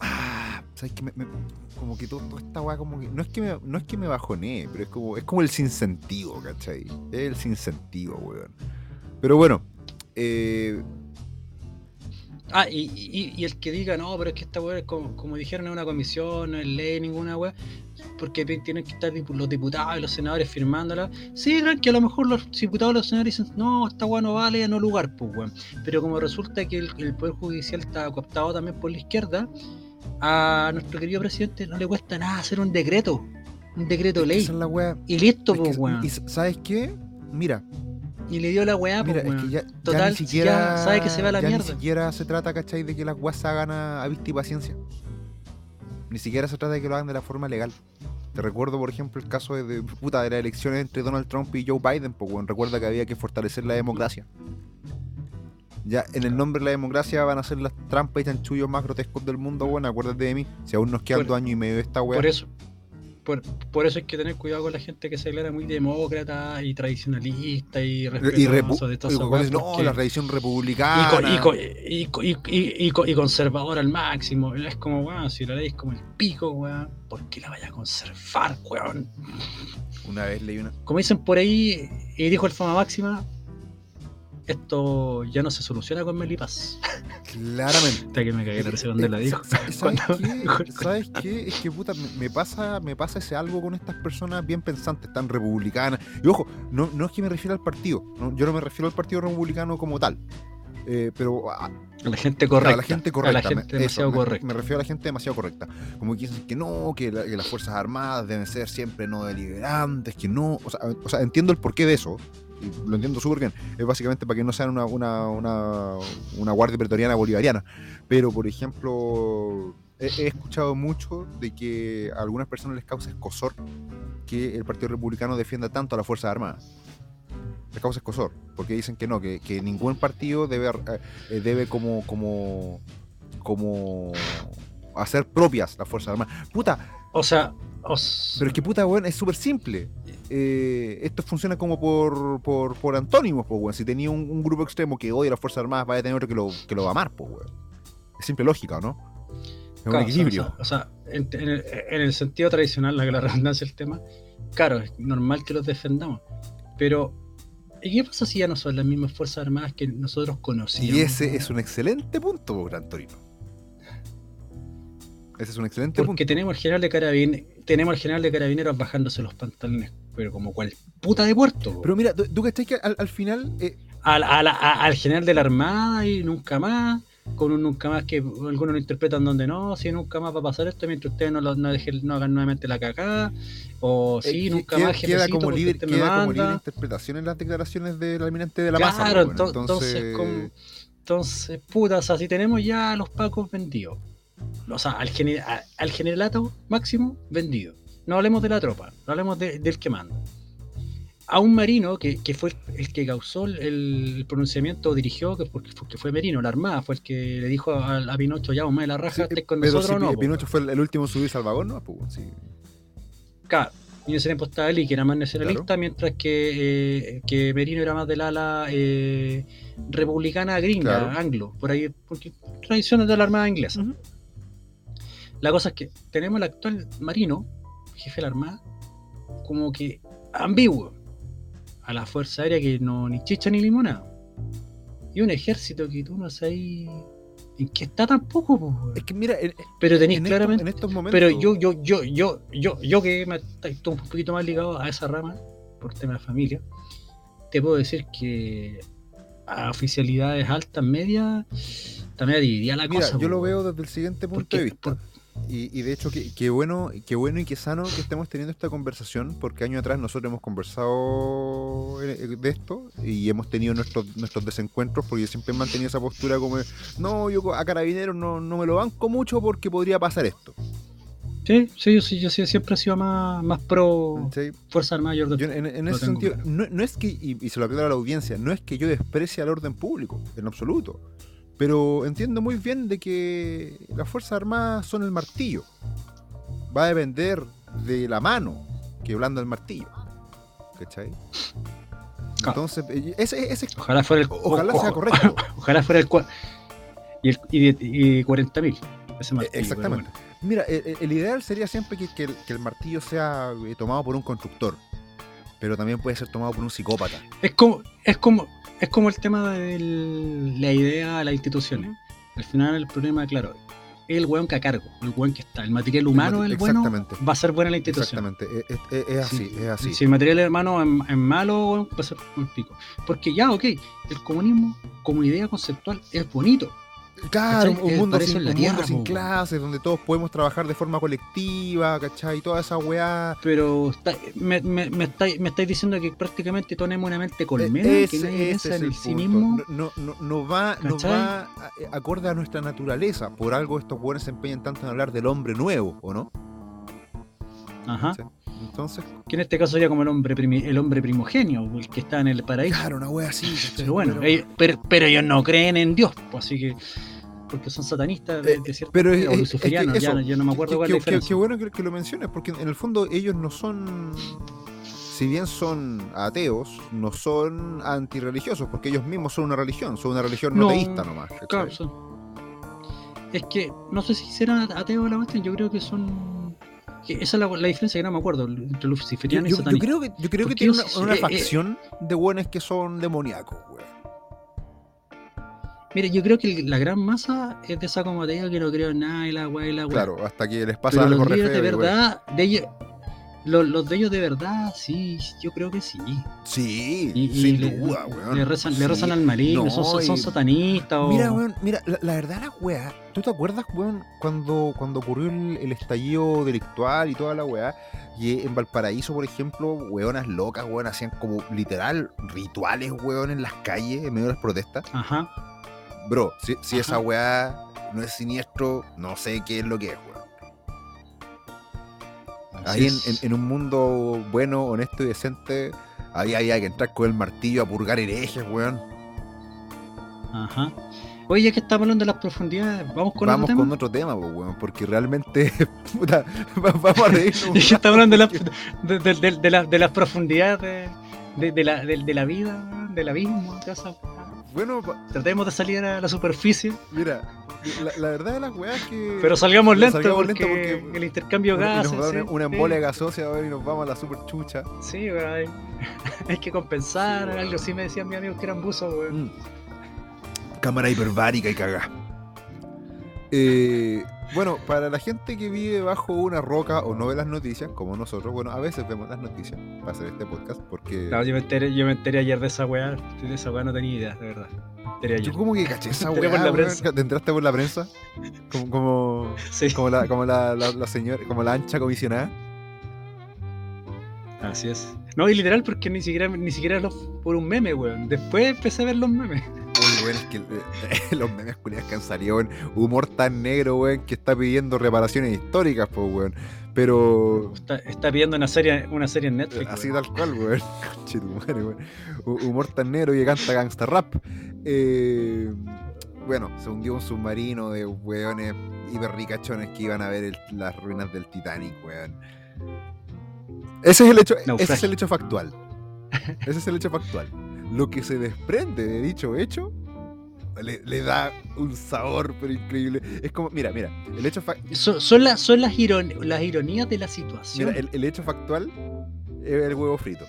Ah, ¿sabes que me, me- como que todo, toda esta weá, como que. No es que me, no es que me bajonee, pero es como, es como el sinsentido, ¿cachai? Es el sinsentido, weón. Pero bueno, eh, Ah, y, el que diga, no, pero es que esta weá, como, como dijeron, es una comisión, no es ley, ninguna weá, porque tienen que estar los diputados y los senadores firmándola. Sí, que a lo mejor los diputados y los senadores dicen, no, esta weá no vale, no lugar, pues weón. Pero como resulta que el, el Poder Judicial está cooptado también por la izquierda, a nuestro querido presidente no le cuesta nada hacer un decreto, un decreto es ley. esa es la weá. Y listo, Es pues weón. y ¿Sabes qué? Mira, Y le dio la weá, Mira, pues es que weón. ya, ya Total, ni si siquiera. ya sabe que se va a la ya mierda. Ni siquiera se trata, ¿cachai? De que las weas se hagan a, a vista y paciencia. Ni siquiera se trata de que lo hagan de la forma legal. Te recuerdo, por ejemplo, el caso de, de, puta, de las elecciones entre Donald Trump y Joe Biden. Pues, weón, recuerda que había que fortalecer la democracia. Ya, en el nombre de la democracia van a ser las trampas y chanchullos más grotescos del mundo, bueno, acuérdate de mí. Si aún nos quedan Por- dos años y medio de esta wea. Por eso, por, por eso hay que tener cuidado con la gente que se declara muy demócrata y tradicionalista y repu- de no, porque- la tradición y, republicana. y, co- y, co- y, y- y co- y conservador al máximo. Es como, weón, si la ley es como el pico, weón, ¿por qué la vaya a conservar, weón? Una vez leí una. Como dicen por ahí, y dijo el Fama Máxima, esto ya no se soluciona con Melipaz. Claramente. Hasta que me cagué la risa cuando la dijo. Sa- ¿Sabes qué? ¿Sabes qué? Es que puta, me, pasa, me pasa ese algo con estas personas bien pensantes, tan republicanas. Y ojo, no, no es que me refiero al partido, ¿no? yo no me refiero al partido republicano como tal. eh, pero a, A la gente a correcta. la gente correcta. A la me- gente demasiado eso, me- correcta. Me, refiero a la gente demasiado correcta. Como que dicen que no, que, la- que las Fuerzas Armadas deben ser siempre no deliberantes, que no. O sea, o sea, entiendo el porqué de eso. Y lo entiendo súper bien. Es básicamente para que no sean una, una, una, una guardia pretoriana bolivariana. Pero, por ejemplo, he, he escuchado mucho de que a algunas personas les causa escosor que el Partido Republicano defienda tanto a las Fuerzas Armadas. Les causa escosor, porque dicen que no, que, que ningún partido debe, eh, eh, debe como, como, como hacer propias las Fuerzas Armadas. Puta, O sea, os- pero es que puta, weón, es súper simple. Eh, esto funciona como por, por, por antónimos, pues, weón. Si tenía un, un grupo extremo que odia a las Fuerzas Armadas, vaya a tener otro que lo, que lo va a amar, pues, weón. Es simple lógica, ¿o ¿no? Es un equilibrio. O sea, o sea, en, en el, en el sentido tradicional, la la redundancia del tema, claro, es normal que los defendamos. Pero, ¿y qué pasa si ya no son las mismas Fuerzas Armadas que nosotros conocíamos? y ese es un excelente punto, por Antonino. Ese es un excelente Porque punto. tenemos al general de carabineros, tenemos al general de carabineros bajándose los pantalones, pero como cual puta de puerto. Pero mira, tú, tú cachai que al, al final. eh, al, al- al general de la Armada y nunca más, con un nunca más que algunos lo interpretan donde no, si nunca más va a pasar esto mientras ustedes no, lo, no, dejen, no hagan nuevamente la cagada, o sí, eh, nunca queda, más queda como libre, usted me queda como libre interpretación en las declaraciones del almirante de la masa. Claro, pues, weón. ento- entonces, como- entonces, puta, o sea, si tenemos ya a los pacos vendidos, o sea, al, gene- a- al generalato máximo vendido, no hablemos de la tropa, no hablemos de- del que manda. A un marino que, que fue el, que causó el, el pronunciamiento, dirigió, que, porque fue, que fue Merino, la Armada, fue el que le dijo a, a Pinocho, ya, me la raja, Sí, estés con pero nosotros si o no. Po, Pinocho fue el, el último subir salvagón, ¿no? Pues, sí. Claro, y en ese tiempo estaba Lee, que era más nacionalista, mientras que, eh, que Merino era más del ala eh, republicana gringa, Claro. anglo, por ahí, porque tradiciones de la Armada inglesa. La cosa es que tenemos el actual marino, jefe de la Armada, como que ambiguo. A la Fuerza Aérea que no ni chicha ni limonada. Y un ejército que tú no sabes en qué está tampoco. Es que mira, en, Pero tenéis claramente. en estos momentos. Pero yo, yo, yo, yo, yo, yo que me estoy un poquito más ligado a esa rama, por tema de familia, te puedo decir que a oficialidades altas, medias, también dividía la Mira, cosa. yo po, lo veo desde el siguiente punto Porque- de vista. por- Y, y de hecho, qué, qué bueno, qué bueno y qué sano que estemos teniendo esta conversación, porque años atrás nosotros hemos conversado eh, de esto y hemos tenido nuestros, nuestros desencuentros, porque yo siempre he mantenido esa postura como, no, yo a carabineros no, no me lo banco mucho porque podría pasar esto. Sí, sí, yo, sí, yo sí, siempre he sido más, más pro. Fuerza Armada. Yo, Yo en, ese sentido, claro. no, no es que, y, y se lo aclaro a la audiencia, no es que yo desprecie al orden público, en absoluto. Pero entiendo muy bien de que las Fuerzas Armadas son el martillo. Va a depender de la mano que blanda el martillo. ¿Cachai? Claro. Entonces, eh, ese, ese- Ojalá fuera el. ojalá o- sea correcto. Ojalá fuera el. Y, el, y, y 40.000. Ese martillo, Eh, Exactamente. Mira, el, el ideal sería siempre que, que el, que el martillo sea eh, tomado por un constructor. Pero también puede ser tomado por un psicópata. Es como, es como, es como el tema de la idea de las instituciones. Al final el problema, claro, es el weón que a cargo, el weón que está. El material humano, mate- el bueno, exactamente. va a ser buena la institución. Exactamente. Es, es- es así, Si- es así. Si el material humano es, es malo, va a ser un pico. Porque ya, ok, el comunismo como idea conceptual es bonito. Claro, ¿Cachai? un mundo sin, un tierra, mundo sin clases, donde todos podemos trabajar de forma colectiva, ¿cachai? Toda esa weá. Pero está- me, me, me, estáis, me estáis diciendo que prácticamente tenemos una mente colmena, E- que nadie piensa es en el, el sí mismo. No, no, no va, no ¿Cachai? va a- eh, acorde a nuestra naturaleza. Por algo estos weones se empeñan tanto en hablar del hombre nuevo, ¿o no? Ajá. Entonces, Que en este caso sería como el hombre el hombre primogenio, el que está en el paraíso. claro, una weá así. Pero bueno, Pero- ellos- pero, pero ellos no creen en Dios, pues, así que. Porque son satanistas de, Eh, de cierta pero es- o es- luciferianos, es que ya, yo no me acuerdo cuál es la qué bueno que, que lo menciones, porque en el fondo ellos no son, si bien son ateos, no son antirreligiosos, porque ellos mismos son una religión, son una religión no, No, teísta nomás. Claro, son- Es que no sé si serán ateos la cuestión, yo creo que son. Esa es la, la diferencia que no me acuerdo entre Yo, luciferiano y yo- yo satanista. creo que, yo creo que tiene una, eh, eh, facción de buenos que son demoníacos, weón. Mira, yo creo que la gran masa es de esa como te digo que no creo en nada y la weá y la. Claro, hasta que les pasa Pero algo los de verdad, de ellos, los, los de ellos de verdad, sí, yo creo que sí. Sí, Y, y sin le, duda, weón. le rezan, le rezan al maligno, No, son, satanistas o... Mira, weón, mira, la, la verdad la weá, ¿tú te acuerdas, weón, cuando, cuando ocurrió el, el estallido delictual y toda la weá? Y en Valparaíso, por ejemplo, weonas locas, weón, hacían como literal rituales, weón, en las calles, en medio de las protestas. Ajá. Bro, si, si esa weá no es siniestro, no sé qué es lo que es, weón. Ahí en, es. en- en un mundo bueno, honesto y decente, ahí había que entrar con el martillo a purgar herejes, weón. Ajá. Oye, ya que estamos hablando de las profundidades, vamos con Vamos otro tema. con otro tema, pues, weón, porque realmente, puta, va- vamos a reírnos. Ya estamos hablando de, de, de- de- de la- de las profundidades de, la, de, de la vida, del abismo, de esa- Bueno, Tratemos de salir a la superficie, mira, la, la verdad de las weas es que. pero salgamos lento salgamos porque, lento porque- el intercambio y de nos gases. va a sí, dar una sí. embolia gaseosa weón, y nos vamos a la super chucha. Sí, weón, hay, que compensar, Sí, algo así me decían mis amigos que eran buzos, weón. Mm. Cámara hiperbárica y cagá. Eh, bueno, para la gente que vive bajo una roca o no ve las noticias, como nosotros, bueno, a veces vemos las noticias para hacer este podcast, porque No, yo me enteré, yo me enteré ayer de esa weá, de esa weá no tenía idea, de verdad. Me enteré ayer. yo como que caché esa Me enteré weá, por la weón, prensa. ¿te entraste por la prensa? Como, como, Sí, como la, como la, la, la señora, como la ancha comisionada. así es. No, y literal porque ni siquiera, ni siquiera los, por un meme, weón. Después empecé a ver los memes. Weón, es que eh, los memes culiados que han salido, weón. Humor tan negro, weón, que está pidiendo reparaciones históricas, pues, weón. Pero Está, está pidiendo una serie, una serie en Netflix. así weón. tal cual, weón. Weón. Hu- Humor tan negro que canta gangsta rap. Eh, bueno, se hundió un submarino de weones hiperricachones que iban a ver el- las ruinas del Titanic, weón. Ese es el hecho, ese es el hecho factual. Ese es el hecho factual. Lo que se desprende de dicho hecho le, le da un sabor pero increíble. Es como, mira, mira, el hecho, fa- Son, las son las, iron- las ironías de la situación. mira, el, el hecho factual es el huevo frito.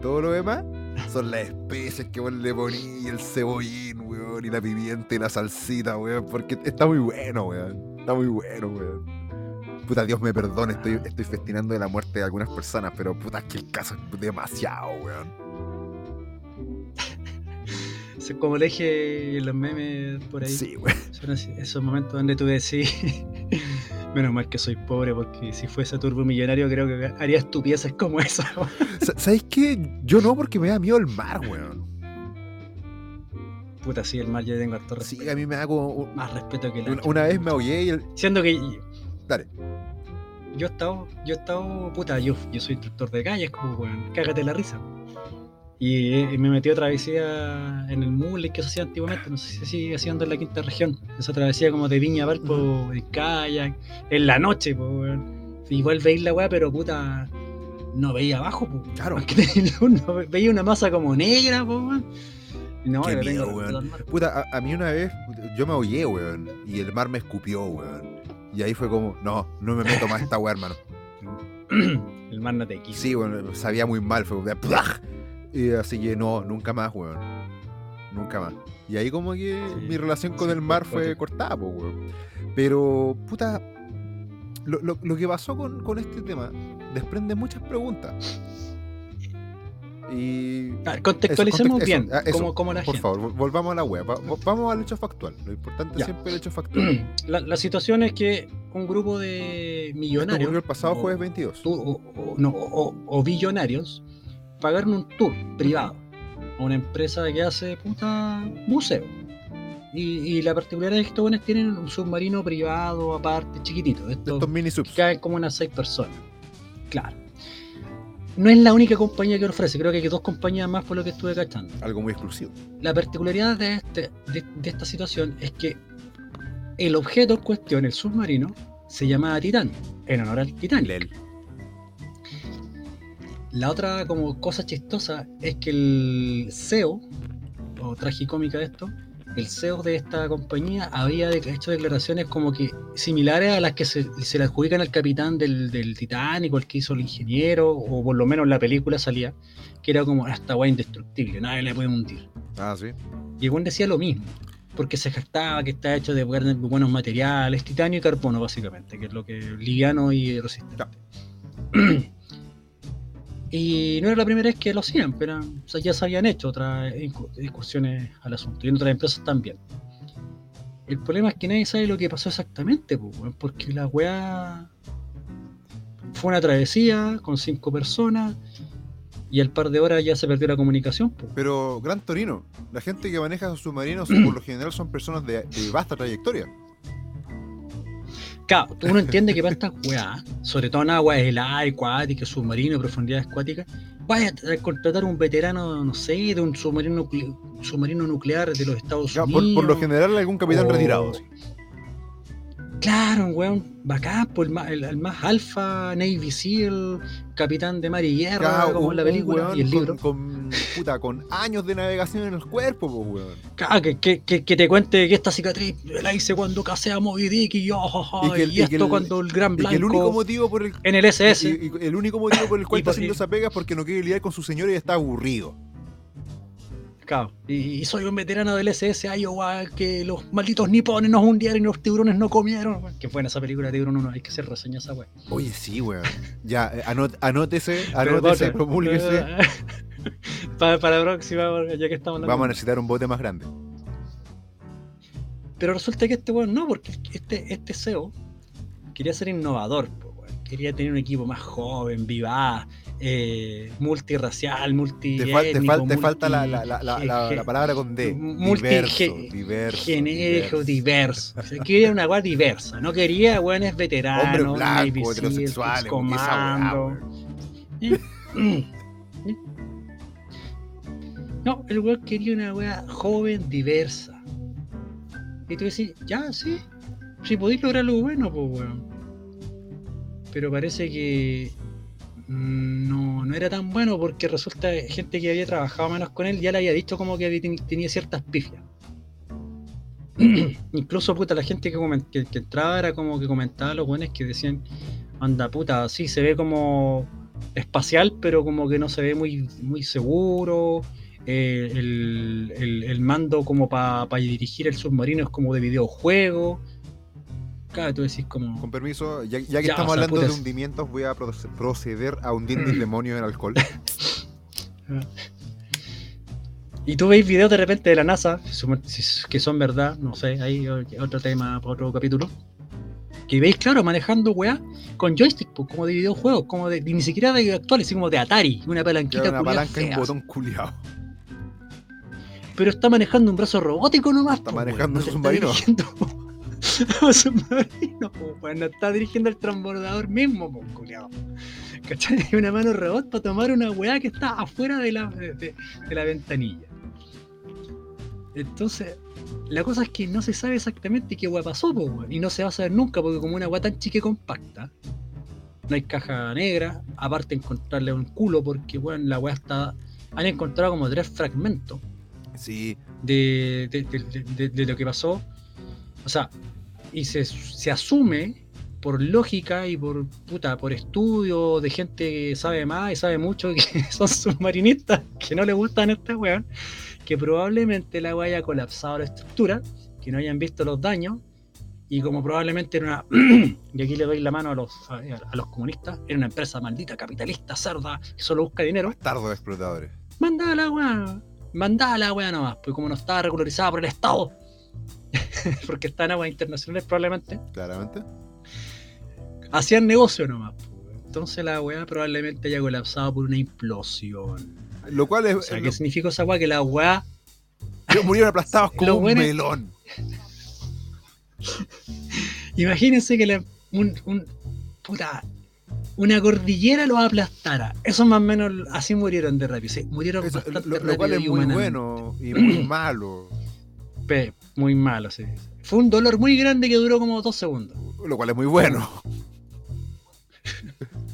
Todo lo demás son las especies que vos le poní, y el cebollín, weón, y la pimienta y la salsita, weón, porque está muy bueno, weón. Está muy bueno, weón. Puta, Dios me perdone, estoy, estoy festinando de la muerte de algunas personas, pero puta, es que el caso es demasiado, weón. Es como le dije los memes por ahí. Sí, weón. Son así, esos momentos donde tú decís, menos mal que soy pobre, porque si fuese turbo millonario creo que haría estupideces como esa. weón. Sa- ¿Sabéis qué? Yo no, porque me da miedo el mar, weón. Puta, sí, el mar yo tengo harto respeto. Sí, a mí me como. un- Más respeto que la Una, una vez me ahogué y el. Siendo que Dale. yo he estado, yo he estado, puta, yo, yo soy instructor de calles, como weón, cágate la risa. Y, me metí a travesía en el mule que se hacía antiguamente, no sé si sigue haciendo en la quinta región. Esa travesía como de Viña Valpo, en kayak, en la noche, pues weón. Igual veis la weá, pero puta, no veía abajo, pues. Claro. Luz, no veía una masa como negra, pues weón. No, Qué tengo miedo, weón. mar. Puta, a, a mí una vez yo me ahogué, weón. Y el mar me escupió, weón. Y ahí fue como, no, no me meto más esta weá, hermano. El mar no te quiso. Sí, weón, sabía muy mal, fue ¡plaj! Y así que no, nunca más, weón. Nunca más. Y ahí como que Sí, mi relación con el mar fue cortada, weón. Pero, puta, lo, lo- lo que pasó con, con este tema desprende muchas preguntas. Y, A ver, contextualicemos Eso, bien, eso, ah, como, como la por gente. favor, vol- volvamos a la web. vamos al hecho factual. Lo importante es Ya. siempre el hecho factual. La, la situación es que un grupo de Esto millonarios ocurrió el pasado o- jueves 22. tu- o, o- no, o- o billonarios pagaron un tour privado a una empresa que hace puta museo. Y, y la particularidad es que estos buenos tienen un submarino privado aparte, chiquitito. estos estos mini que subs. caen como unas seis personas. Claro. No es la única compañía que ofrece, creo que hay dos compañías más por lo que estuve cachando. Algo muy exclusivo. La particularidad de, este, de, de esta situación es que el objeto en cuestión, el submarino, se llamaba Titán, en honor al Titanic. Lel. La otra como cosa chistosa es que el CEO, o tragicómica de esto, el CEO de esta compañía había hecho declaraciones como que similares a las que se, se le adjudican al capitán del, del Titanic, o el que hizo el ingeniero, o por lo menos en la película salía, que era como, "Ah, esta weá indestructible, nadie le puede hundir. Ah, sí. Y el decía lo mismo, porque se jactaba que está hecho de buenos buenos materiales, titanio y carbono básicamente, que es lo que liviano y resistente. y no era la primera vez que lo hacían, pero ya se habían hecho otras incursiones al asunto, y en otras empresas también. El problema es que nadie sabe lo que pasó exactamente, pues, porque la weá fue una travesía con cinco personas y al par de horas ya se perdió la comunicación. pues. Pero, Gran Torino, la gente que maneja submarinos por lo general son personas de vasta trayectoria. Claro, uno entiende que para estas weas, sobre todo en aguas heladas, acuáticas, submarinos, profundidades acuáticas, vaya a contratar un veterano, no sé, de un submarino, submarino nuclear de los Estados Ya, por, Unidos. por lo general, algún capitán o- retirado. sí. Claro, un weón bacán, pues el más, el- el más alfa, Navy SEAL, capitán de mar y guerra, Claro, como un- en la película weón y el libro. Con, puta, con años de navegación en el cuerpo, pues, weón. Claro, que, que, que, que te cuente que esta cicatriz la hice cuando casé a Moby Dick y, Y que el- y esto el- cuando el gran blanco el único motivo por el en el SS. el único motivo por el cual está haciendo esa pega es porque no quiere lidiar con su señora y está aburrido. Claro, y, y soy un veterano del SS Iowa que los malditos nipones nos hundieron y los tiburones no comieron. Que buena esa película Tiburón 1, hay que hacer reseña esa wea. Oye, sí, weón. Ya, eh, anot- anótese, anótese, pausa. promúlguese. para, para la próxima, ya que estamos. Vamos a necesitar un bote más grande. Pero resulta que este weón no, porque este, este CEO quería ser innovador, po, quería tener un equipo más joven, vivaz, eh, multirracial, multi. Te, fal- te fal- te falta la, la, la, la, la- la palabra con D. multi- Diverso, ge- diverso. genérico, diverso. O sea, quería una weá diversa, no quería weones veteranos, Hombre Navy blanco, Seals, heterosexuales, weón. No, el weón quería una weá joven, diversa. Y tú decís, ya, sí, si podéis lograr algo bueno, pues weón. Pero parece que no, no era tan bueno porque resulta que gente que había trabajado menos con él ya le había dicho como que tenía ciertas pifias. Incluso puta la gente que, que, entraba era como que comentaba los buenos que decían, anda puta, sí, se ve como espacial, pero como que no se ve muy, muy seguro. Eh, el, el- mando como para dirigir el submarino es como de videojuego. Claro, tú decís como... Con permiso, ya, ya que Ya, estamos o sea, hablando de hundimientos, voy a proce- proceder a hundir mis demonios en alcohol. Y tú veis videos de repente de la NASA, que son verdad, no sé, hay otro tema para otro capítulo. Que veis, claro, manejando weá con joystick, pues, como de videojuegos, como de, ni siquiera de actuales, sino como de Atari, una palanquita una palanca y un botón culiado. Pero está manejando un brazo robótico nomás. Está po, manejando un submarino. un submarino, po, weón, no está dirigiendo el transbordador mismo, po, culiao. ¿Cachai? Una mano robot para tomar una weá que está afuera de la, de, de- de la ventanilla. Entonces, la cosa es que no se sabe exactamente qué weá pasó, po, y no se va a saber nunca, porque como una weá tan chica y compacta, no hay caja negra, aparte encontrarle un culo, porque weón, la weá está. Han encontrado como tres fragmentos Sí, de, de- de- de- de lo que pasó. O sea, y se, se asume por lógica y por puta, por estudio de gente que sabe más y sabe mucho que son submarinistas que no le gustan a esta weón, que probablemente la weá haya colapsado la estructura, que no hayan visto los daños, y como probablemente era una. y aquí le doy la mano a los, a, a los comunistas, era una empresa maldita, capitalista, cerda, que solo busca dinero. bastardos explotadores. Mandá la weá. Mandá la weá nomás, pues como no estaba regularizada por el Estado. Porque está en aguas internacionales probablemente. Claramente. Hacían negocio nomás. Entonces la weá probablemente haya colapsado por una implosión. Lo cual es. O sea, ¿qué lo- significa esa weá? Que la weá. murieron aplastados como un melón. Imagínense que la- un, un- puta, una cordillera los aplastara. Eso más o menos así murieron de rápido. Sí, murieron Eso, bastante lo, cual es muy bueno y muy malo. Muy malo, sí. Fue un dolor muy grande que duró como dos segundos. Lo cual es muy bueno.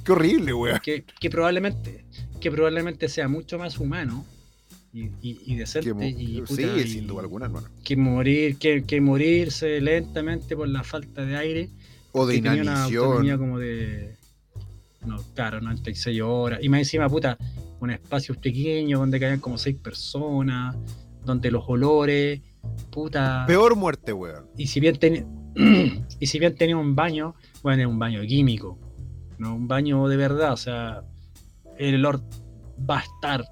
Qué horrible, weón. que, que probablemente que probablemente sea mucho más humano y, y- y decente Que y, sí, puta, y- sin duda alguna, hermano. que morir que, que morirse lentamente por la falta de aire O de tenía inanición. como de no claro 96 horas y más encima puta un espacio pequeño donde caían como seis personas donde los olores puta. Peor muerte, weón. y si bien tenía y si bien tenía un baño bueno era un baño químico no un baño de verdad o sea el olor va a estar.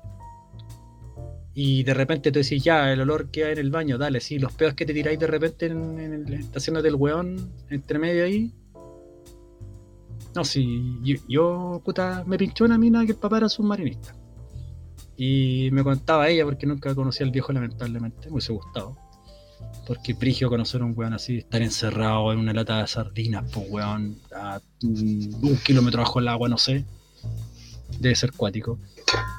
Y de repente tú decís ya el olor que hay en el baño dale sí los peos que te tiráis de repente en, en el, haciéndote el weón entre medio ahí. No sí yo, yo, puta me pinchó una mina que el papá era submarinista. Y me contaba ella porque nunca conocí al viejo lamentablemente me hubiese gustado porque prigio conocer a un weón así, estar encerrado en una lata de sardinas, pues weón, a un kilómetro bajo el agua, no sé. Debe ser cuático.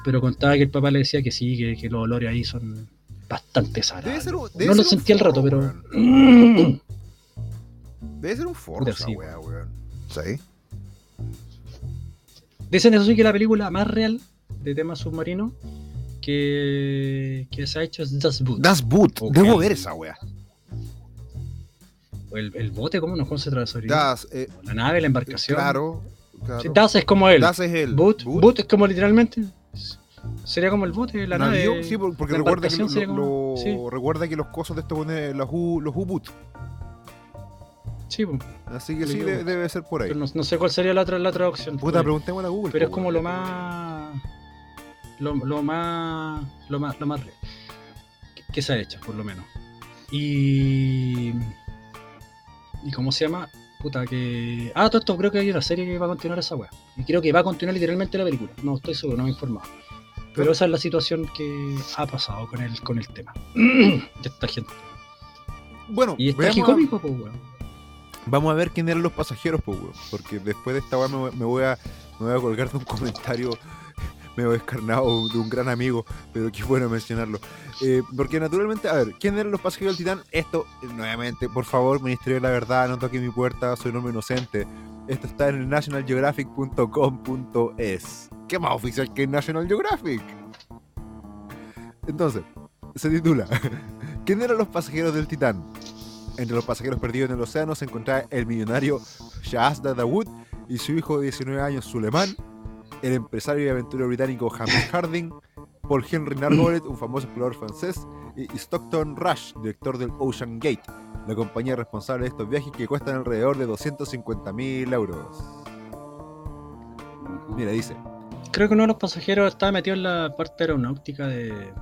Pero contaba que el papá le decía que sí, que, que los olores ahí son bastante debe no lo sentí al rato, pero. weón. Debe ser un forro esa sí, weá, weón. ¿Sí? Dicen eso sí que la película más real de tema submarino que, que se ha hecho es Das Boot. Das Boot. Ok. Debo ver esa weá. O el, el bote, ¿cómo nos sobre Das, eh, La nave, la embarcación. claro. claro. Sí, das es como él. Das es el. Boot, boot es como literalmente. Sería como el bote, la navío, nave. sí, por- porque recuerda que, lo- como- lo- sí. recuerda que los cosos de esto ponen los U-Boot. Sí, pues, Así que sí, debe ser por ahí. pero no, no sé cuál sería la la otra opción. Puta, Pero- preguntémosle a Google. pero es como lo más. Lo, lo más. Lo más. Lo más que, se ha hecho, por lo menos. Y. ¿Y cómo se llama? Puta, que. Ah, todo esto creo que hay una serie que va a continuar esa weá. Y creo que va a continuar literalmente la película. No estoy seguro, no me he informado. Pero esa es la situación que ha pasado con el, con el tema. de esta gente. Bueno, Y es veamos a- tragicómico, pues, weón. Vamos a ver quién eran los pasajeros, pues, weón. Porque después de esta weá me, voy- me voy a, me voy a colgar de un comentario medio descarnado de un gran amigo, pero qué bueno mencionarlo. Eh, porque naturalmente, a ver, ¿quién eran los pasajeros del Titán? Esto, eh, nuevamente, por favor, Ministerio de la Verdad, no toque mi puerta, soy un hombre inocente. Esto está en el nationalgeographic.com.es. ¿Qué más oficial que National Geographic? Entonces, se titula ¿Quién eran los pasajeros del Titán? Entre los pasajeros perdidos en el océano se encontraba el millonario Shahzad Dawood y su hijo de 19 años, Suleiman, el empresario y aventurero británico James Harding, Paul Henry Nargolet, un famoso explorador francés, y Stockton Rush, director del Ocean Gate, la compañía responsable de estos viajes que cuestan alrededor de 250 mil euros. Mira, dice. Creo que uno de los pasajeros estaba metido en la parte aeronáutica de,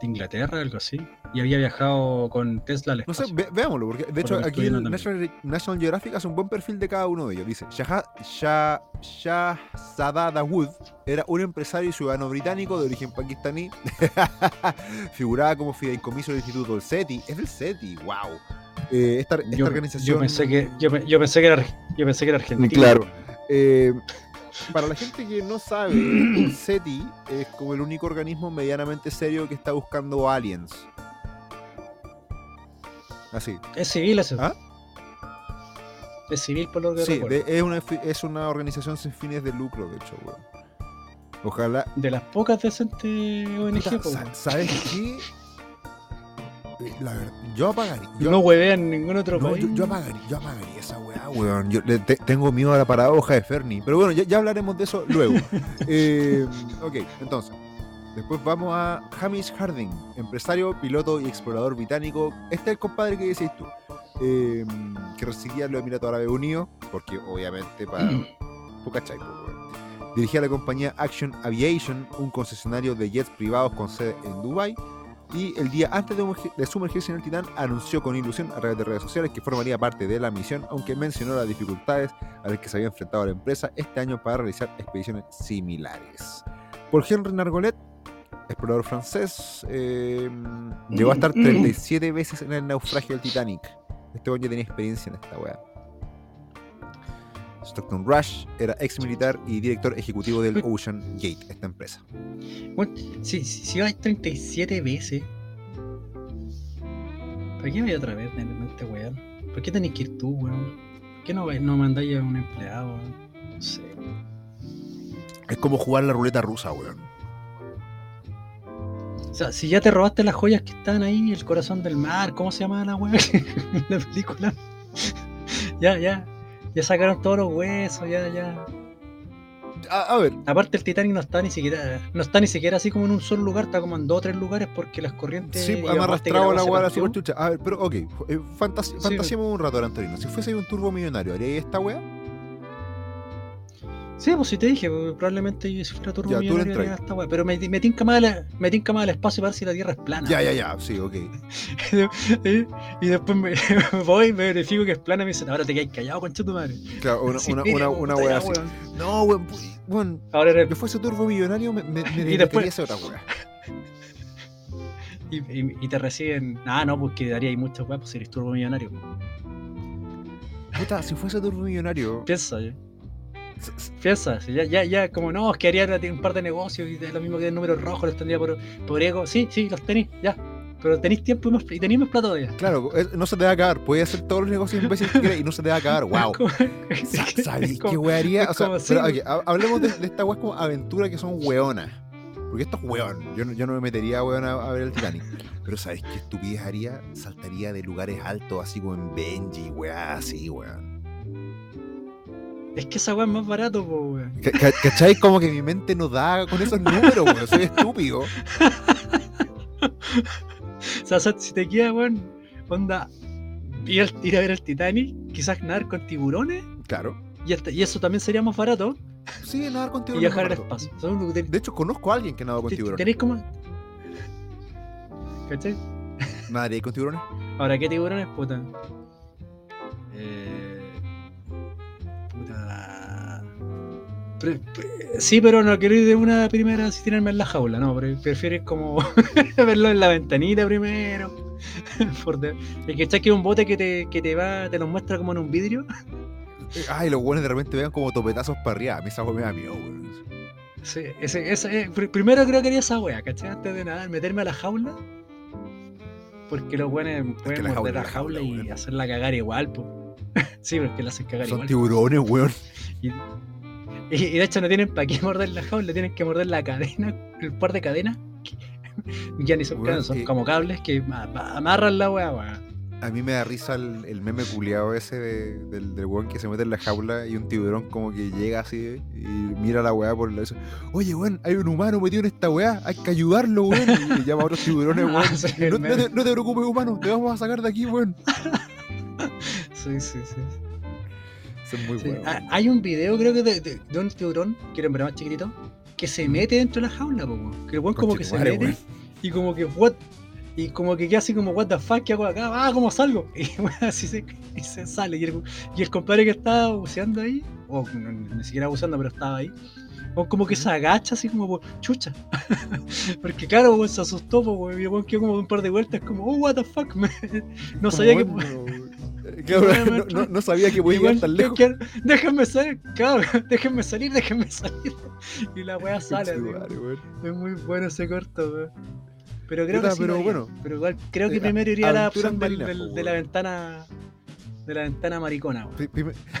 de Inglaterra, algo así. Y había viajado con Tesla al No sé, espacio. ve- veámoslo, porque de Por hecho aquí viendo National, National Geographic hace un buen perfil de cada uno de ellos. Dice, Shah, Shah, Shahzada Dawood era un empresario y ciudadano británico de origen pakistaní. Figuraba como fideicomiso del Instituto del SETI. Es del SETI, wow. Eh, esta, esta yo, organización... yo pensé que yo pensé que era yo pensé que era argentino. Claro. Eh, para la gente que no sabe, el SETI es como el único organismo medianamente serio que está buscando aliens. Así. Es civil ese. ¿Ah? Es civil por lo que Sí, recuerdo. de- es, una, es una organización sin fines de lucro, de hecho, weón. Ojalá. De las pocas decentes ONG. ¿Sabes qué? Eh, La verdad, yo apagaría. Yo, no huevean en ningún otro no, país. yo, yo apagaría, yo apagaría esa weá, weón. Yo le- te- tengo miedo a la paradoja de Fernie. Pero bueno, ya, ya hablaremos de eso luego. Eh, ok, entonces. Después vamos a Hamish Harding, empresario, piloto y explorador británico. Este es el compadre que decís tú. eh, que residía en los Emiratos Árabes Unidos, porque obviamente para. ¿Tú cachai? Dirigía la compañía Action Aviation, un concesionario de jets privados con sede en Dubai. Y el día antes de, sumergi- de sumergirse en el Titán, anunció con ilusión a través de redes sociales que formaría parte de la misión, aunque mencionó las dificultades a las que se había enfrentado la empresa este año para realizar expediciones similares. Por Henry Nargolet, explorador francés, eh, llegó a estar 37 veces en el naufragio del Titanic. Este hombre ya tenía experiencia en esta weá. Stockton Rush era ex militar y director ejecutivo del Ocean Gate, esta empresa. Bueno, si, si, vais 37 veces, ¿para qué voy otra vez en este weón? ¿Por qué tenés que ir tú, weón? ¿Por qué no, no mandáis a un empleado, weón? No sé. Es como jugar la ruleta rusa, weón. O sea, si ya te robaste las joyas que están ahí, el corazón del mar, ¿cómo se llama la weá? en la película. ya, ya. Ya sacaron todos los huesos, ya, ya. A, a ver, Aparte el Titanic no está ni siquiera, no está ni siquiera así como en un solo lugar, está como en dos o tres lugares porque las corrientes. sí, han arrastrado la weá a la partió. super chucha. A ver, pero ok, eh, Sí, fantasiemos un rato, Antonino. Si fuese un turbo millonario, ¿haría esta weá? Sí, pues si te dije, pues, probablemente yo si fuera turbo Ya, tú le esta weá, pero me, me tinca más el, me tinca más el espacio para ver si la Tierra es plana. Ya, ya, ya, sí, ok. ¿Eh? y después me voy, me verifico que es plana y me dicen, ahora te quedas callado, concha tu madre. Claro, una, Sí, una, una, una puta, weá ya, así. No, weón, weón, Ahora eres yo fuese turbo millonario, me, me, me Y después- otra weá. Y, y- y te reciben. Ah, no, pues que daría ahí muchas weas, pues si eres turbo millonario. Puta, si fuese turbo millonario. Piensa, s- s- Piensa, ya, ya, ya, como no, es que haría un par de negocios y es lo mismo que el número rojo, los tendría por, por ego. Sí, sí, los tenéis, ya. Pero tenéis tiempo y, más, y tenéis más plata todavía. Claro, no se te va a acabar. Puedes hacer todos los negocios imbéciles que quieras y no se te va a acabar. Wow. ¿Sabéis qué weá haría? es O sea, como pero, hablemos de, de esta weá como aventura que son weonas. Porque esto es weón. Yo no, yo no me metería weón a, a ver el Titanic. Pero ¿sabéis qué estupidez haría? Saltaría de lugares altos así como en Benji, weá, así, weón. Es que esa wea es más barato, po, weón. Ca- ca- ¿Cachai? Como que mi mente no da con esos números, weón. Soy estúpido. O sea, si te queda, weón, onda, ir, ir a ver el Titanic, quizás nadar con tiburones, Claro. y, hasta- y eso también sería más barato, Sí, nadar con y tiburones. viajar al espacio. Son- De hecho, conozco a alguien que nadó con tiburones. Tenéis como. ¿Cachai? ¿Nadaría con tiburones? Ahora, ¿qué tiburones, puta? Eh... Pre- pre- sí, pero no quiero ir de una primera sin tirarme en la jaula, no, pre- prefiero ir como verlo en la ventanita primero. Por de... El que está aquí un bote que te, que te va, te lo muestra como en un vidrio. Eh, Ay, los buenos de repente vean como topetazos para arriba. A mí esa me da miedo, weón. Sí, ese, ese, eh, pr- primero creo que haría esa wea, ¿cachai? Antes de nada, meterme a la jaula. Porque los buenos pueden la morder jaula, la la jaula, y weón. hacerla cagar igual, po. sí, pero es que la hacen cagar Son igual. tiburones, weón. Y, y- y de hecho no tienen para qué morder la jaula, tienen que morder la cadena, el par de cadenas. que ya ni son Weón, cadenas, son eh. como cables que ma- ma- amarran la weá, weá. A mí me da risa el, el meme culiado ese de- del, del weón que se mete en la jaula y un tiburón como que llega así y mira a la weá por el lado Oye, weón, hay un humano metido en esta weá, hay que ayudarlo, weón. Y llama a otros tiburones, weón. Ah, sí, el No, no meme. te, no te preocupes, humano, te vamos a sacar de aquí, weón. Sí, sí, sí. Muy Sí, bueno. ha- Hay un video, creo que de, de- de un tiburón, que era más chiquitito, que se mete dentro de la jaula, po, que el weón como que se mete y como que what y como que queda así como what the fuck ¿qué hago acá? ah ¿cómo salgo? y weón, así se, y se sale. Y el, y el compadre que estaba buceando ahí o no, ni siquiera buceando pero estaba ahí o como que se agacha así como por chucha. Porque claro se asustó po, y el quedó como un par de vueltas como oh what the fuck me- no sabía que no, sabía que podía llegar tan lejos. que- déjenme salir, cabrón, déjenme salir, déjenme salir. Y la weá sale. Es muy bueno ese corto, weón. Pero creo Puta, que sí pero lo haría. bueno. Pero igual creo que Eh, primero iría a la opción del- marinas, del- po, de la ventana. De la ventana maricona,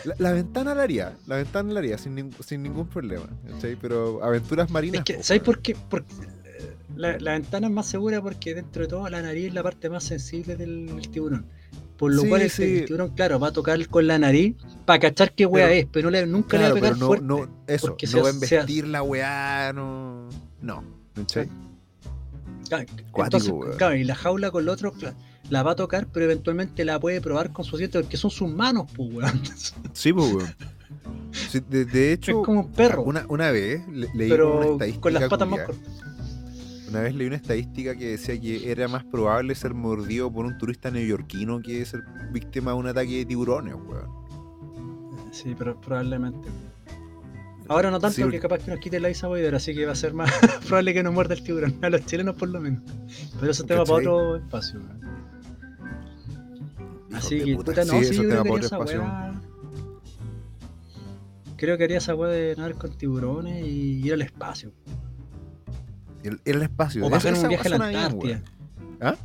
La, la ventana la haría, la ventana la haría sin, sin ningún problema. ¿cachai? Pero aventuras marinas. Es que, po, ¿sabes por qué? Porque eh, la, la ventana es más segura porque dentro de todo la nariz es la parte más sensible del, del tiburón. Por lo Sí, cual sí. el tiburón, claro, va a tocar con la nariz para cachar qué weá es, pero no le, nunca Claro, le va a pegar no, fuerte. no, eso, porque no se va a investir la weá, no. No, ¿cachai? Claro, entonces, claro, y la jaula con el otro la va a tocar, pero eventualmente la puede probar con su diente porque son sus manos, pues, weón. Sí, pues, weón. Sí, de, de Es hecho, como un perro, una, una vez le- leí una pero estadística. con las patas más cortas. Una vez leí una estadística que decía que era más probable ser mordido por un turista neoyorquino que ser víctima de un ataque de tiburones, weón. Sí, pero probablemente. Ahora no tanto, Sí, porque capaz que nos quite la Isa Boider, así que va a ser más probable que nos muerda el tiburón. A los chilenos por lo menos. Pero eso es tema para otro espacio, weón. Así que, puta. no, Sí, sí, yo creo que haría esa weá. Creo que haría esa weá de nadar con tiburones y ir al espacio. Ir al espacio. O pagar un viaje a la bien, Antártida. ¿Ah?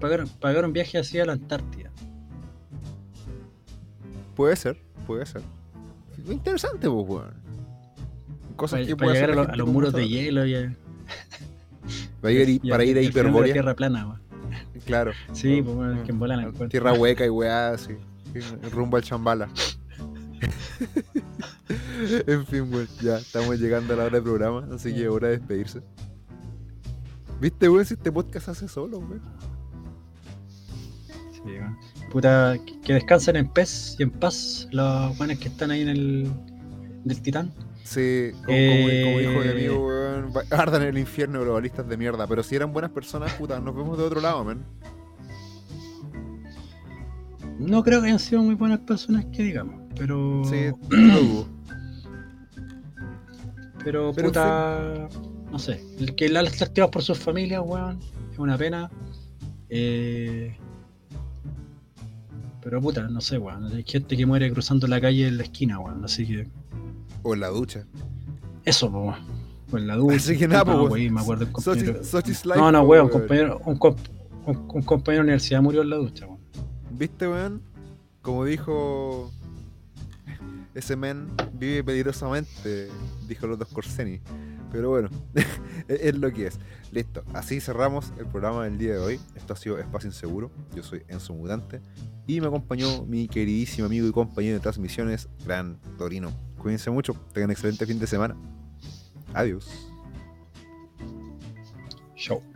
Pagar, pagar un viaje así a la Antártida. Puede ser, puede ser. Interesante, pues, weón. Cosas Para, que para puede llegar hacer a, los- a los muros de hielo y a, Para ir, y para ir a. Tierra plana, weón. Claro. Sí, pues bueno, no, que en bola la. Tierra hueca y weá, así. Sí, Rumbo al chambala. en fin, weón, ya estamos llegando a la hora del programa, así que es hora de despedirse. ¿Viste, weón? Si este podcast hace solo, weón. Sí, weón. Puta, que- descansen en paz y en paz los buenos que están ahí en el del titán. Sí, como, Eh, como- como dijo mi amigo, weón, va- ardan en el infierno globalistas de mierda. Pero si eran buenas personas, puta, nos vemos de otro lado, man. No creo que hayan sido muy buenas personas que digamos, pero Sí, no dudo. Pero puta, no sé, el que las lastimados por sus familias, weón, es una pena. Eh, pero puta, no sé, weón, hay gente que muere cruzando la calle en la esquina, weón, así que O en la ducha. eso, po, weón. O en la ducha. Así que nada, no, pues, weón. güey, me acuerdo un compañero. No, no, weón, un compañero, un, comp- un- un compañero de universidad murió en la ducha, weón. ¿Viste, weón? Como dijo ese men, vive peligrosamente, dijo los dos Corseni. Pero bueno, es es lo que es. Listo, así cerramos el programa del día de hoy. Esto ha sido Espacio Inseguro. Yo soy Enzo Mutante. Y me acompañó mi queridísimo amigo y compañero de transmisiones, Gran Torino. Cuídense mucho, tengan excelente fin de semana. Adiós. Show.